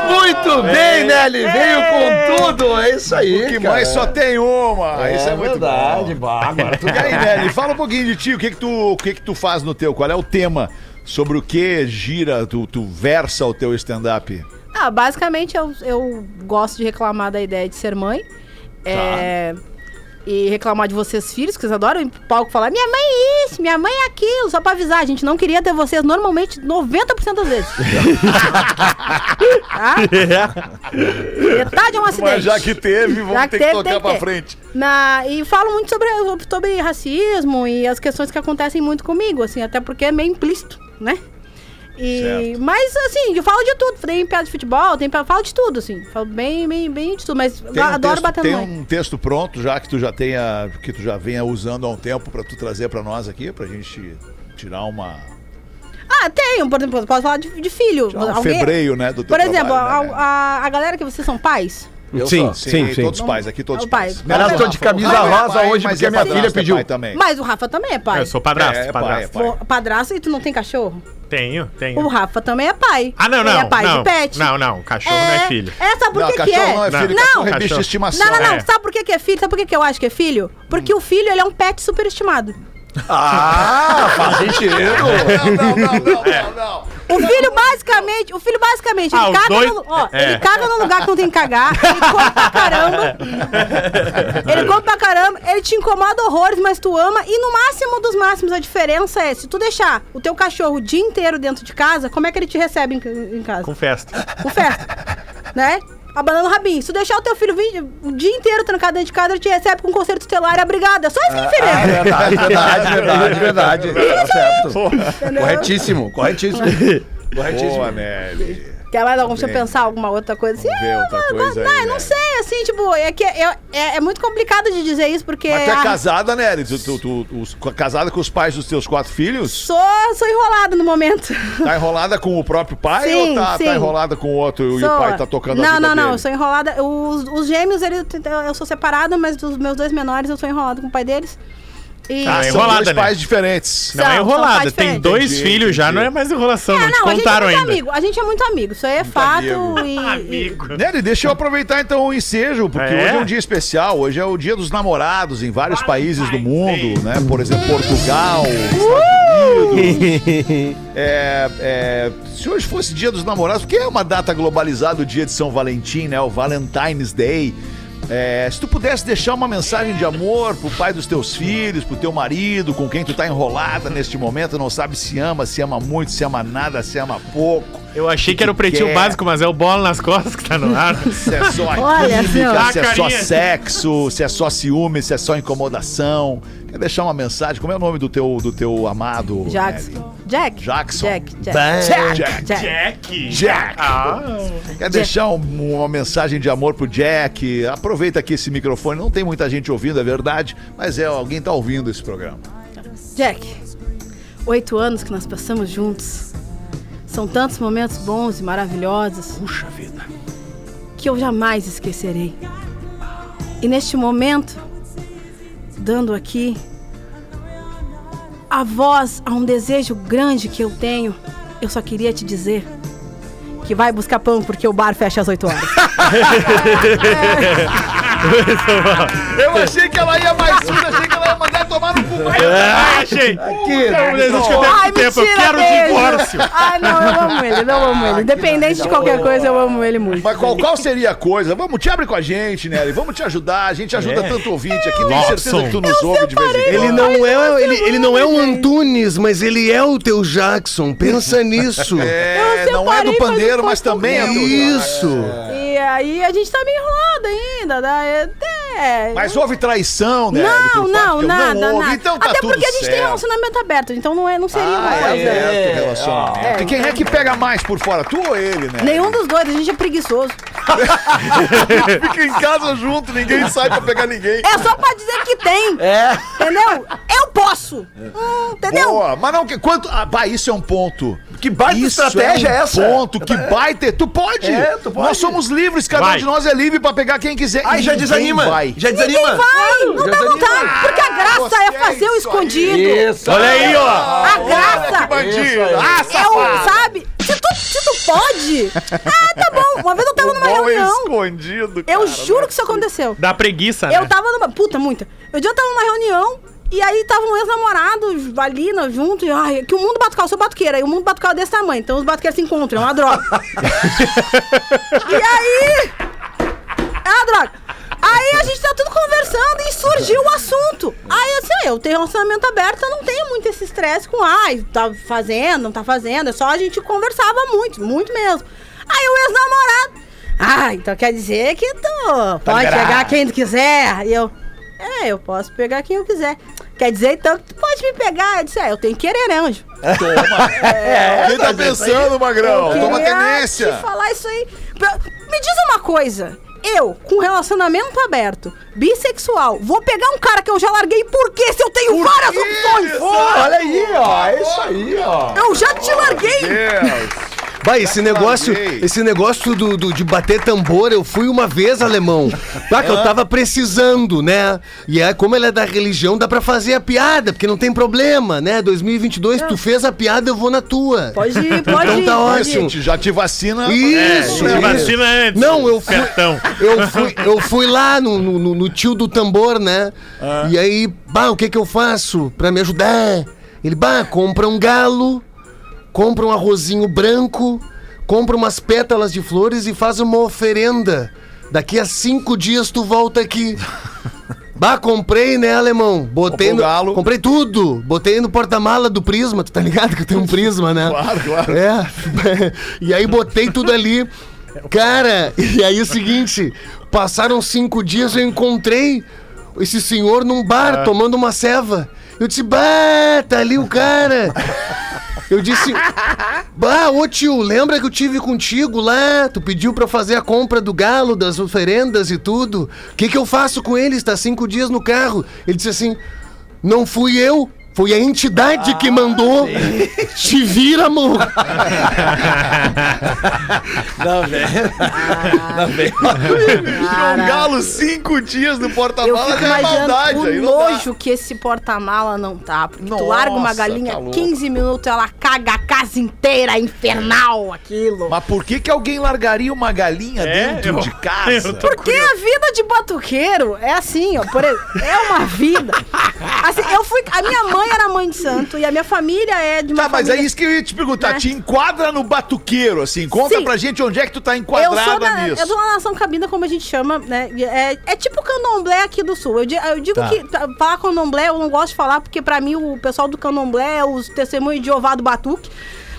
Muito Muito bem, Nelly. Veio com tudo. É isso aí, Que cara. mãe só tem uma. Isso é muito verdade. bom. Bah, agora tu E aí, Nelly, fala um pouquinho de ti. O que que tu, o que que tu faz no teu? Qual é o tema? Sobre o que gira, tu, tu versa o teu stand-up? Ah, basicamente eu, eu gosto de reclamar da ideia de ser mãe. É, e reclamar de vocês, filhos, que vocês adoram ir pro palco falar: minha mãe é isso, minha mãe é aquilo. Só pra avisar, a gente não queria ter vocês normalmente 90% das vezes. tá? Metade é um acidente. Mas já que teve, vamos Já ter que que teve, tocar tem pra que ter. frente. Na, e falo muito sobre, sobre racismo e as questões que acontecem muito comigo, assim, até porque é meio implícito, né? E, mas assim, eu falo de tudo. Tem piada de futebol, tem piada- falo de tudo, assim. Falo bem, bem, bem de tudo, mas um adoro texto, bater tem um texto pronto já que tu já tenha, que tu já venha usando há um tempo pra tu trazer pra nós aqui, pra gente tirar uma Ah, tenho, por exemplo, posso falar de, de filho. um febreio, né, do Por exemplo, trabalho, né, a, a, a galera que vocês são pais. Eu Sim, sou. sim, sim. Todos pais, aqui todos É o pai. pais. Aliás, tô de camisa Rafa, rosa pai, hoje mas porque é a minha padrasto, filha é pediu. pai também. Mas o Rafa também é pai. Eu sou padrasto, É, é pai, padrasto. é pai. Pô, Padrasto e tu não tem cachorro? Tenho, tenho. O Rafa também é pai. Ah, não, Ele não. é pai não, de pet. Não, não. Cachorro não é filho. É, sabe por Não, que, que é? não é filho, não, cachorro é bicho Cachorro. de estimação. Não, não, não. É. Sabe por que, que é filho? Sabe por que, que eu acho que é filho? Porque o filho, ele é um pet superestimado. Ah, faz sentido. Não, não, não, não, não, não. O filho, basicamente, o filho, basicamente, Ah, ele caga, dois- no, ó, é. ele caga no lugar que não tem que cagar, ele come pra caramba. ele come pra caramba, ele te incomoda horrores, mas tu ama. E no máximo dos máximos, a diferença é, se tu deixar o teu cachorro o dia inteiro dentro de casa, como é que ele te recebe em, em casa? Com festa. com festa, né? Abanando o rabinho. Se tu deixar o teu filho vir o dia inteiro trancado dentro de casa, ele te recebe com conselho tutelar e abrigado. É só isso que diferença. Ah, verdade, verdade, verdade, verdade. Tá certo. Corretíssimo, corretíssimo. Corretíssimo. Boa, Nelly. Quer mais algum? Deixa eu pensar alguma outra coisa assim? Ver outra Ah, coisa não, aí, não né? sei, assim, tipo, é que é, é, é muito complicado de dizer isso, porque. Mas tu é a- casada, Nelly? Tu, tu, tu- os- casada com os pais dos teus quatro filhos? Sou, sou enrolada no momento. Tá enrolada com o próprio pai Sim, ou tá, tá enrolada com o outro e o Sou- pai tá tocando não, a vida Não, não, eu sou enrolada. Os, os gêmeos, ele, eu sou separada, mas dos meus dois menores eu sou enrolada com o pai deles. E Ah, São enrolada, dois né? pais diferentes. Não São- é são enrolada. Tem diferentes. dois Entendi, filhos já, entendi. não é mais enrolação. É, não, te não, a gente é contaram muito ainda. amigo. A gente é muito amigo. Isso aí é fato. amigo. E. Nelly, deixa eu aproveitar então o ensejo, porque É? hoje é um dia especial, hoje é o dia dos namorados em vários países do mundo, sim. né? Por exemplo, Portugal, Estados Unidos. É, é, se hoje fosse dia dos namorados, porque é uma data globalizada, o dia de São Valentim, né? O Valentine's Day. É, se tu pudesse deixar uma mensagem de amor pro pai dos teus filhos, pro teu marido, com quem tu tá enrolada neste momento, não sabe se ama, se ama muito, se ama nada, se ama pouco. Eu achei O que era o que pretinho quer? básico, mas é o bola nas costas que tá no ar. Se é só Olha, química, senhor. se é A só sexo, se é só ciúme, se é só incomodação. Quer deixar uma mensagem? Como é o nome do teu, do teu amado? Jackson. Nelly? Jack? Jackson. Jack. Jack. Jack. Jack. Jack. Jack. Ah. Quer deixar um- uma mensagem de amor pro Jack? Aproveita aqui esse microfone. Não tem muita gente ouvindo, é verdade, mas é alguém tá ouvindo esse programa. Jack, oito anos que nós passamos juntos. São tantos momentos bons e maravilhosos. Puxa vida. Que eu jamais esquecerei. E neste momento, dando aqui a voz a um desejo grande que eu tenho, eu só queria te dizer que vai buscar pão porque o bar fecha às 8 horas. Eu achei que ela ia mais fundo, achei que ela ia mandar tomar no cu. Ah, achei. Aqui, eu Ai, tenho tempo. Eu quero o divórcio. Ai, não, eu amo ele, não amo ele. Independente de qualquer coisa, eu amo ele muito. Mas qual, qual seria a coisa? Vamos, te abre com a gente, Nelly. Vamos te ajudar. A gente ajuda É. tanto ouvinte aqui. Tenho certeza que tu nos ouve de vez em quando. Ele não é, ele, ele não é um Antunes, mas ele é o teu Jackson. Pensa nisso. É, não é do pandeiro, mas também é do Isso. E aí a gente tá meio enrolado ainda, né? É. Mas houve traição, né? Não, não, nada, não houve. nada. Então tá Até porque a gente tem certo. relacionamento aberto, então não, é, não seria uma Ah, coisa. é aberto o relacionamento. É, e quem é que pega mais por fora, tu ou ele, né? Nenhum dos dois, a gente é preguiçoso. Fica em casa junto, ninguém sai pra pegar ninguém. É só pra dizer que tem. É. Entendeu? Eu posso. Hum, entendeu? Boa, mas não, quanto. Ah, bah, isso é um ponto. Que baita Isso estratégia é um é essa? ponto, que baita. Tu pode. É, tu pode. Nós somos livres, cada um Vai. de nós é livre pra pegar quem quiser. Ai, já Ninguém desanima. Vai. Já Ninguém desanima. vai, não Já dá desanima. vontade. Porque a graça gostei, é fazer o escondido. Isso. Olha aí, ó. A graça que bandido. Ah, é o, sabe? Se tu se tu pode. Ah, tá bom. Uma vez eu tava numa Bom reunião. escondido, Eu cara, juro não é que isso aconteceu. Dá preguiça, né? Eu tava numa. Puta, muita. Eu eu tava numa reunião. E aí tava um ex-namorado ali na- junto, e ai, que o mundo batucal, eu sou batuqueira, e o mundo batucal é desse tamanho, então os batuqueiros se encontram, é uma droga. e aí. É uma droga. Aí a gente tá tudo conversando e surgiu o assunto. Aí assim, ah, eu tenho relacionamento aberto, eu não tenho muito esse estresse com, ai, tá fazendo, não tá fazendo, é só a gente conversava muito, muito mesmo. Aí o ex-namorado. Ah, então quer dizer que tu pode pegar quem tu quiser. E eu, é, eu posso pegar quem eu quiser. Quer dizer então que tu pode me pegar? Eu disse, é, eu tenho que querer, né, anjo? Quem tá pensando, Magrão? Eu Toma tenência. te falar isso aí. Me diz uma coisa. Eu, com relacionamento aberto, bissexual, vou pegar um cara que eu já larguei por quê? Se eu tenho várias opções! Olha aí, ó. É isso aí, ó. Eu já te larguei! Deus. Vai, esse negócio, esse negócio do, do- de bater tambor, eu fui uma vez alemão. Tá, que eu tava precisando, né? E aí, como ele é da religião, dá pra fazer a piada, porque não tem problema, né? 2022, tu fez a piada, eu vou na tua. Pode ir, pode Então ir. tá pode ótimo. ir. Gente, já te vacina. Isso, É, isso. vacina antes. Não, eu fui, Cartão. eu fui, eu fui lá no, no, no- no tio do tambor, né? E aí, bah, o que que eu faço pra me ajudar? Ele, bah, compra um galo, compra um arrozinho branco, compra umas pétalas de flores e faz uma oferenda. Daqui a cinco dias tu volta aqui. Bah, comprei, né, alemão? Botei no, galo. Comprei tudo. Botei no porta-mala do Prisma. Tu tá ligado que eu tenho um Prisma, né? Claro, claro. É. E aí botei tudo ali. Cara, e aí é o seguinte, passaram cinco dias, eu encontrei esse senhor num bar tomando uma ceva. Eu disse, bah, tá ali o cara. Eu disse, bah, ô tio, lembra que eu tive contigo lá? Tu pediu pra fazer a compra do galo, das oferendas e tudo. O que que eu faço com ele? Está cinco dias no carro. Ele disse assim, não fui eu. Foi a entidade que mandou. Te vira, amor. Não, velho. Não, velho. Um galo cinco dias no porta-mala é maldade. o nojo que esse porta-mala não tá. Porque tu Nossa, larga uma galinha, tá louco. 15 minutos, ela caga a casa inteira, é infernal aquilo. Mas por que que alguém largaria uma galinha É, dentro eu- de casa? eu tô- Porque a vida de batuqueiro é assim, ó. Por exemplo, é uma vida. Assim, eu fui. A minha mãe era mãe de santo e a minha família é de uma. Tá, mas é isso que eu ia te perguntar. né? Te enquadra no batuqueiro, assim. Conta Sim. pra gente onde é que tu tá Eu enquadrada da, nisso. eu sou uma nação cabida, como a gente chama, né? É, é tipo candomblé aqui do sul. Eu, eu digo Tá. que tá, falar candomblé eu não gosto de falar, porque pra mim o pessoal do candomblé é os testemunhos de Jeová do Batuque.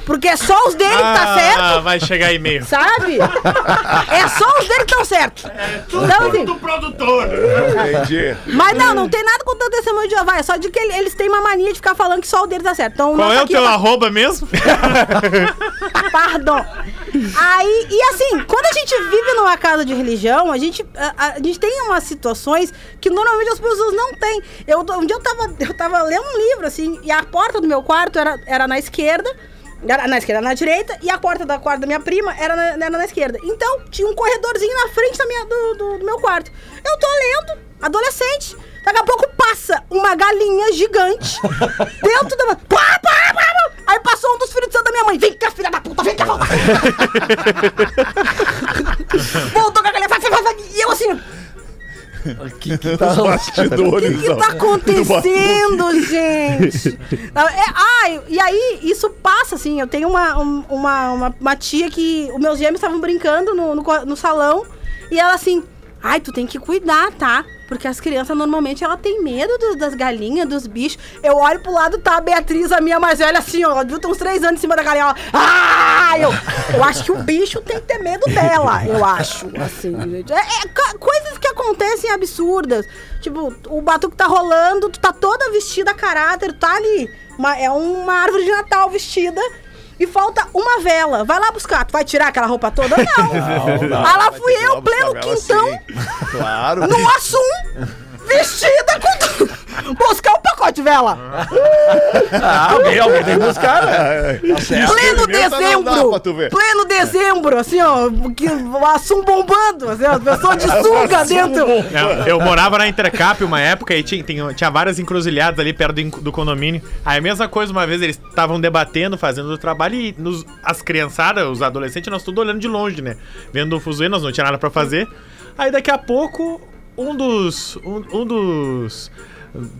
Porque é só os dele que tá Ah, certo. vai chegar e-mail. Sabe? É só os dele que estão certos. Então, assim, produtor. Entendi. mas não, não tem nada contra o testemunho de Jeová. É só de que ele- eles têm uma mania de ficar falando que só o dele tá certo. Então, Qual é o teu tá- arroba mesmo? Pardon. Aí, e assim, quando a gente vive numa casa de religião, a gente, a, a gente tem umas situações que normalmente as pessoas não têm. Eu, um dia eu tava, eu tava lendo um livro, assim, e a porta do meu quarto era, era na esquerda. Era na esquerda, na direita, e a porta da quarto da minha prima era na, era na esquerda. Então, tinha um corredorzinho na frente da minha, do, do, do meu quarto. Eu tô lendo, adolescente. Daqui a pouco passa uma galinha gigante dentro da. Pá, pá, pá. Aí passou um dos filhos da minha mãe. Vem cá, filha da puta, vem cá, volta. Voltou com a galinha. vai, vai, vai, vai. E eu assim. Os bastidores. O que, que tá do- acontecendo, gente? É, ai, e aí, isso passa, assim. Eu tenho uma, um- uma, uma, uma tia que. Os meus gêmeos estavam brincando no, no, no salão. E ela assim. Ai, tu tem que cuidar, tá? Porque as crianças normalmente ela tem medo do- das galinhas, dos bichos. Eu olho pro lado, tá a Beatriz, a minha mais velha, assim, ó. Ela tem uns três anos em cima da galinha. Ela, ah! Eu, eu acho que o bicho tem que ter medo dela, eu acho. Assim. É, é coisas que acontecem absurdas. Tipo, o batuque tá rolando, tu tá toda vestida a caráter, tá ali. Uma- é uma árvore de Natal vestida. E falta uma vela. Vai lá buscar. Tu vai tirar aquela roupa toda? Não. Aí lá fui eu, pleno quintão, Claro. no assum, vestida com Buscar um pacote Tivela. Ah, alguém, alguém tem que buscar, né? Pleno Experimenta, não dá dezembro. pra tu ver. Pleno dezembro, assim, ó. Que, o assum bombando, assim, ó, as pessoas de sunga dentro. Eu, eu morava na Intercap uma época e tinha, tinha, tinha várias encruzilhadas ali perto do, do condomínio. Aí a mesma coisa, uma vez eles estavam debatendo, fazendo o trabalho e nos- as criançadas, os adolescentes, nós tudo olhando de longe, né? Vendo o fuzuê, nós não tinha nada pra fazer. Aí daqui a pouco, um dos. Um, um dos.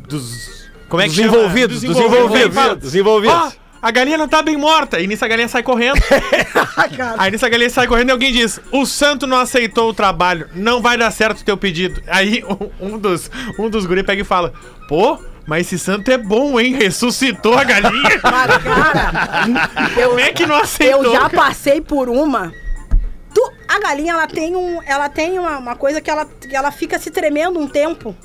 Dos. Como é que chama? envolvidos, dos envolvidos, dos envolvidos. "Ó, a galinha não tá bem morta. E nisso a galinha sai correndo. Aí nisso a galinha sai correndo e alguém diz: O santo não aceitou o trabalho, não vai dar certo o teu pedido. Aí um, dos, um dos guri pega e fala: Pô, mas esse santo é bom, hein? Ressuscitou a galinha. Mas, cara, Como é que não aceitou? eu já cara? passei por uma. Tu- a galinha, ela tem, um, ela tem uma, uma coisa que ela, que ela fica se tremendo um tempo.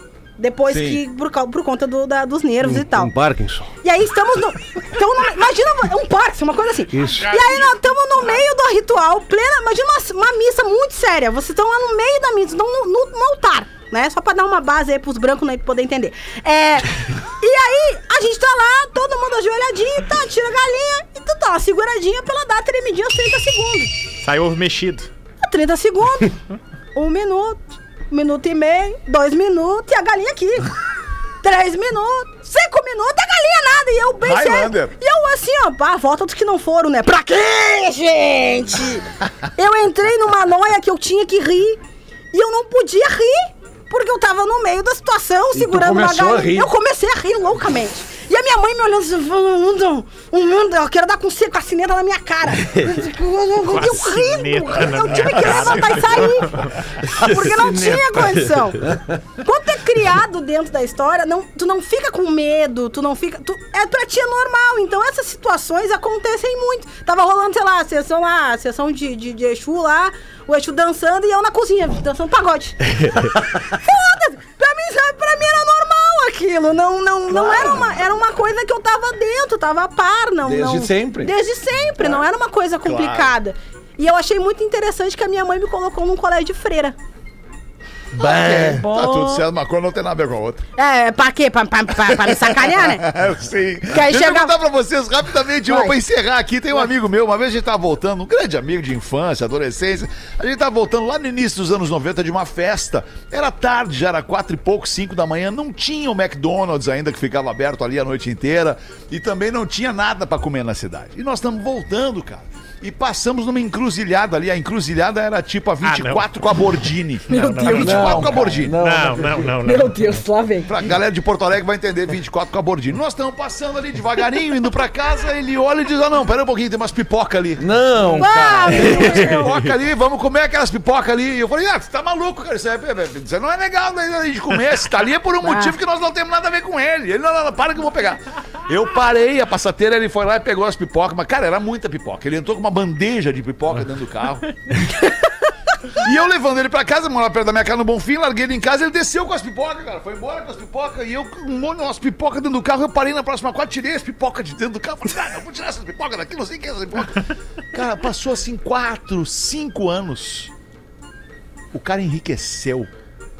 Depois que. Por, por conta do, da- dos nervos e tal. Um Parkinson. E aí estamos no. Então, no- imagina um parque, uma coisa assim. Isso. E aí nós estamos no meio do ritual, plena. Imagina uma, uma missa muito séria. Vocês estão lá no meio da missa, estão no, no- no altar, né? Só pra dar uma base aí pros brancos né, poder entender. É. E aí, a gente tá lá, todo mundo ajoelhadinho, tá, tira a galinha, e tu dá uma seguradinha pra ela dar tremidinha aos 30 segundos. Saiu mexido. 30 segundos, um minuto, um minuto e meio, dois minutos e a galinha aqui. Três minutos, cinco minutos, a galinha nada. E eu bem. Highlander. E eu assim, ó, a volta dos que não foram, né? Pra quê, gente? eu entrei numa noia que eu tinha que rir e eu não podia rir. Porque eu tava no meio da situação, segurando uma galinha. rir. Eu comecei a rir loucamente. E a minha mãe me olhando assim, falando, um mundo, eu quero dar com com a cineta na minha cara. Eu, eu rindo, cineta na eu tive que levantar e sair. Porque não tinha condição. Quando tu é criado dentro da história, não, tu não fica com medo, tu não fica. Tu, é pra ti é normal. Então essas situações acontecem muito. Tava rolando, sei lá, a sessão lá, sessão de, de, de Exu lá, o Exu dançando e eu na cozinha, dançando pagode. Foda-se! Pra mim, sabe, pra mim era normal aquilo. Não, não, não era uma, era uma coisa que eu tava dentro, tava a par, não. Desde não- sempre. Desde sempre, não era uma coisa complicada. E eu achei muito interessante que a minha mãe me colocou num colégio de freira. Tá tudo certo, uma coisa não tem nada a ver com a outra. É, pra quê? Pra, pra, pra, pra me sacanear, né? Eu sei. Que aí Deixa eu chega- contar pra vocês rapidamente uma Vai. pra encerrar aqui. Tem um amigo meu, uma vez a gente tava voltando, um grande amigo de infância, adolescência. A gente tava voltando lá no início dos anos 90 de uma festa. Era tarde, já era quatro e pouco, cinco da manhã. Não tinha o McDonald's ainda que ficava aberto ali a noite inteira. E também não tinha nada pra comer na cidade. E nós estamos voltando, cara. E passamos numa encruzilhada ali. A encruzilhada era tipo a 24 com a Bordini. Meu Deus. 24 com a Bordini. Não, não, não, não. Meu Deus, lá vem. Pra galera de Porto Alegre vai entender 24 com a Bordini. Nós estamos passando ali devagarinho, indo pra casa, ele olha e diz: Ah, não, pera um pouquinho, tem umas pipoca ali. Não, Ah. Pipoca ali, vamos comer aquelas pipoca ali. E eu falei, ah, você tá maluco, cara. Isso, é, isso não é legal né, a gente comer. Se tá ali é por um motivo que nós não temos nada a ver com ele. Ele, não, não, não, para que eu vou pegar. Eu parei a passateira, ele foi lá e pegou as pipocas. Mas, cara, era muita pipoca. Ele entrou com uma bandeja de pipoca dentro do carro. E eu levando ele pra casa, morava perto da minha casa no Bonfim, larguei ele em casa, ele desceu com as pipocas, cara. Foi embora com as pipocas. E eu com um monte de pipocas dentro do carro, eu parei na próxima quadra, tirei as pipocas de dentro do carro. Falei, ah, eu vou tirar essas pipocas daqui, não sei o que é essas pipocas. Cara, passou assim quatro, cinco anos. O cara enriqueceu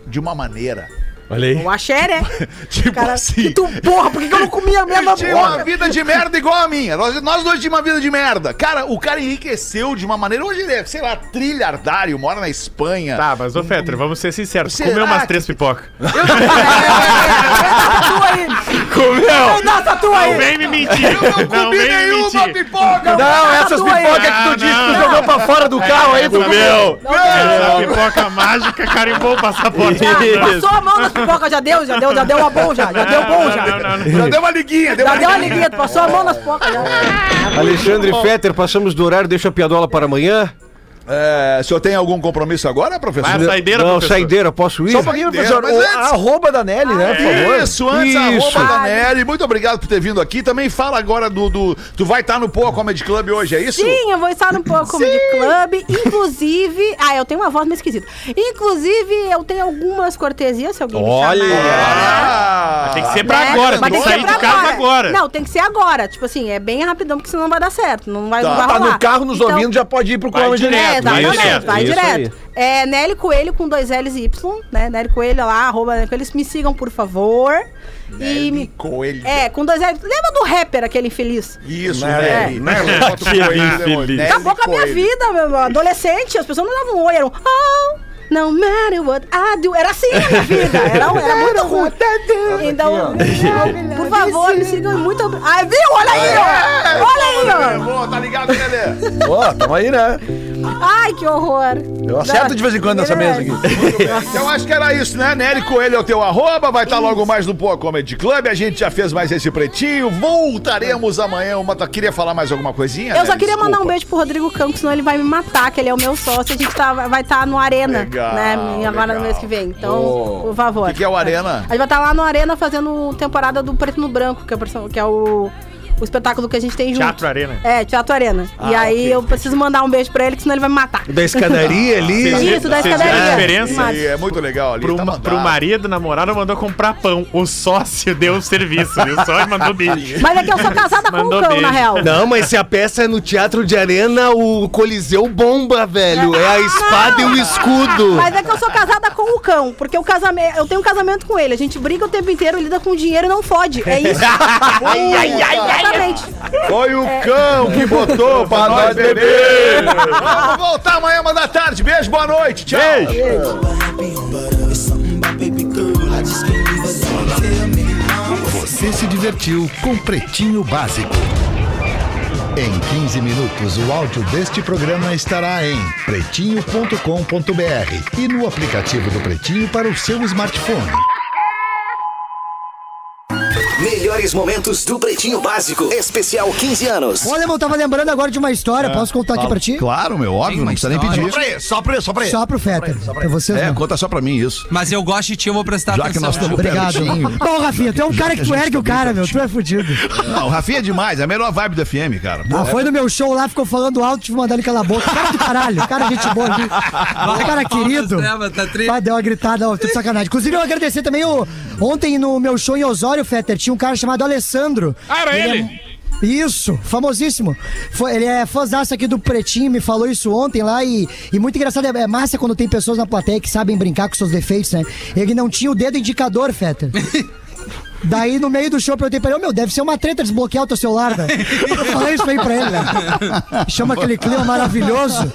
de uma maneira. Olha aí. O axé, né? Tipo Cara, assim. que tu, porra, por que que eu não comia a mesma Ele tinha uma porra? vida de merda igual a minha. Nós, nós dois tínhamos uma vida de merda. Cara, o cara enriqueceu de uma maneira. Hoje ele é, sei lá, trilhardário, mora na Espanha. Tá, mas ô Fetter, vamos ser sinceros. Será Comeu umas que- três pipocas. Tu Comeu! Nossa, tu aí! Não vem me mentir! Eu não comi vem me nenhuma mentir! pipoca! Não, essas tua aí. pipocas que tu Não, disse que tu não. jogou pra fora do carro aí, tu Comeu! Não, Essa pipoca mágica carimbou o passaporte. Passou a mão nas pipocas, já deu, já deu, já deu uma bom já, já deu bom já. Não, não, não. Já deu uma liguinha, deu Já deu uma liguinha. liguinha, tu passou a mão nas pipocas já. Alexandre Fetter, passamos do horário, deixa a piadola para amanhã. É, o senhor tem algum compromisso agora, professor? Vai saideira, Não, professor. saideira, posso ir? Só um pouquinho, professor. Mas O antes- arroba da Nelly, né, por favor? Isso, antes Isso. arroba da Nelly. Muito obrigado por ter vindo aqui. Também fala agora do. do- tu vai estar no Poa Comedy Club hoje, é isso? Sim, eu vou estar no Poa Comedy Club. Inclusive. Ah, eu tenho uma voz meio esquisita. Inclusive, eu tenho algumas cortesias, se alguém me Olha! chamar. Ah, Mas tem que ser pra né? agora, Mas tem que sair pra de casa agora. Não, tem que ser agora. Tipo assim, é bem rapidão, porque senão não vai dar certo. Não vai, não vai Tá rolar. no carro, nos Então- ouvindo, já pode ir pro É, direto. vai exatamente, direto, vai isso direto. É Nelly Coelho com dois L's e Y, né? Nelly Coelho lá, arroba Nelly Coelho. Me sigam, por favor. e me... Coelho. É, com dois L's. Lembra do rapper, aquele infeliz? Isso, Né? Nelly. Nelly, bota o coelho, infeliz. Nelly Acabou com a minha vida, meu adolescente. As pessoas não davam um oi, eram. Oh, no matter what I do. Era assim a minha vida. Era, era muito ruim. Então, por favor, me sigam muito. Ai, viu? Olha aí, ó. Olha aí, ó. Boa, tá ligado, Lelê? Ó, tamo aí, né? Ai, que horror. Eu acerto de vez em quando nessa mesa aqui. Então acho que era isso, né? Nery Coelho é o teu arroba, vai estar logo mais no Poa Comedy Club. A gente já fez mais esse pretinho. Voltaremos amanhã. Uma... Queria falar mais alguma coisinha? Eu só queria mandar um Desculpa. beijo pro Rodrigo Campos, senão ele vai me matar, que ele é o meu sócio. A gente tá, vai estar no Arena, Legal, né? Agora legal. no mês que vem. Então, Oh. por favor. O que que é o Arena? A gente vai estar lá no Arena fazendo temporada do Preto no Branco, que é, o que é o, o espetáculo que a gente tem junto. Teatro Arena. É, Teatro Arena. Ah, e aí eu preciso mandar um beijo pra ele, que senão ele vai me matar. Da escadaria ali. Isso, da viram a escadaria. diferença? E é muito legal ali. Pro, tá pro marido, namorado, mandou comprar pão. O sócio deu o serviço, viu? Só mandou beijo. Mas é que eu sou casada com o cão, beijo. na real. Não, mas se a peça é no Teatro de Arena, o Coliseu bomba, velho. É a espada e o escudo. Mas é que eu sou casada com o cão, porque o casamento, eu tenho um casamento com ele. A gente briga o tempo inteiro, lida com dinheiro e não fode. É isso. ai, ai, ai, Exatamente. Foi o cão que botou pra nós beber. Vamos voltar amanhã, uma da tarde. Beijo, boa noite. Tchau. Você se divertiu com Pretinho Básico. Em 15 minutos, o áudio deste programa estará em pretinho.com.br e no aplicativo do Pretinho para o seu smartphone. Melhores momentos do Pretinho Básico. Especial 15 anos. Olha, eu tava lembrando agora de uma história. Posso contar aqui pra ti? Claro, meu, óbvio, não precisa nem pedir. Só pra ele, só pra ele, só pra ele. Só pro Fetter. Pra vocês É, não. conta só pra mim isso. Mas eu gosto de ti, eu vou prestar Já que atenção. nós estamos Obrigado. Bom, Rafinha, tu é um cara que tu ergue o tá bem cara, meu. Tu é fudido. Não, o Rafinha é demais, é a melhor vibe do FM, cara. Ah, foi no meu show lá, ficou falando alto, tive que mandar ele calar a boca. Cara do caralho, cara gente boa aqui. Cara querido. Tá. Ah, deu uma gritada, ó, tô de sacanagem. Inclusive, eu agradecer também o. Ontem no meu show em Osório, Fetter, tinha um cara chamado Alessandro. Ah, era ele? é- Isso, famosíssimo. Foi, ele é fãzaço aqui do Pretinho, me falou isso ontem lá e, e muito engraçado. É, é massa quando tem pessoas na plateia que sabem brincar com seus defeitos, né? Ele não tinha o dedo indicador, Fetter. Daí, no meio do show, eu perguntei pra ele, "Ô, meu, deve ser uma treta desbloquear o teu celular, né? Eu falei isso aí pra ele, né? Chama aquele clima maravilhoso.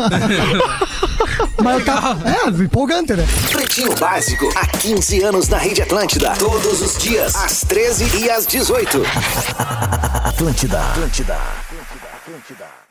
Mas eu tava... É, empolgante, né? Pretinho Básico, há 15 anos na Rede Atlântida. Todos os dias, às 13 e às 18. Atlântida. Atlântida. Atlântida. Atlântida.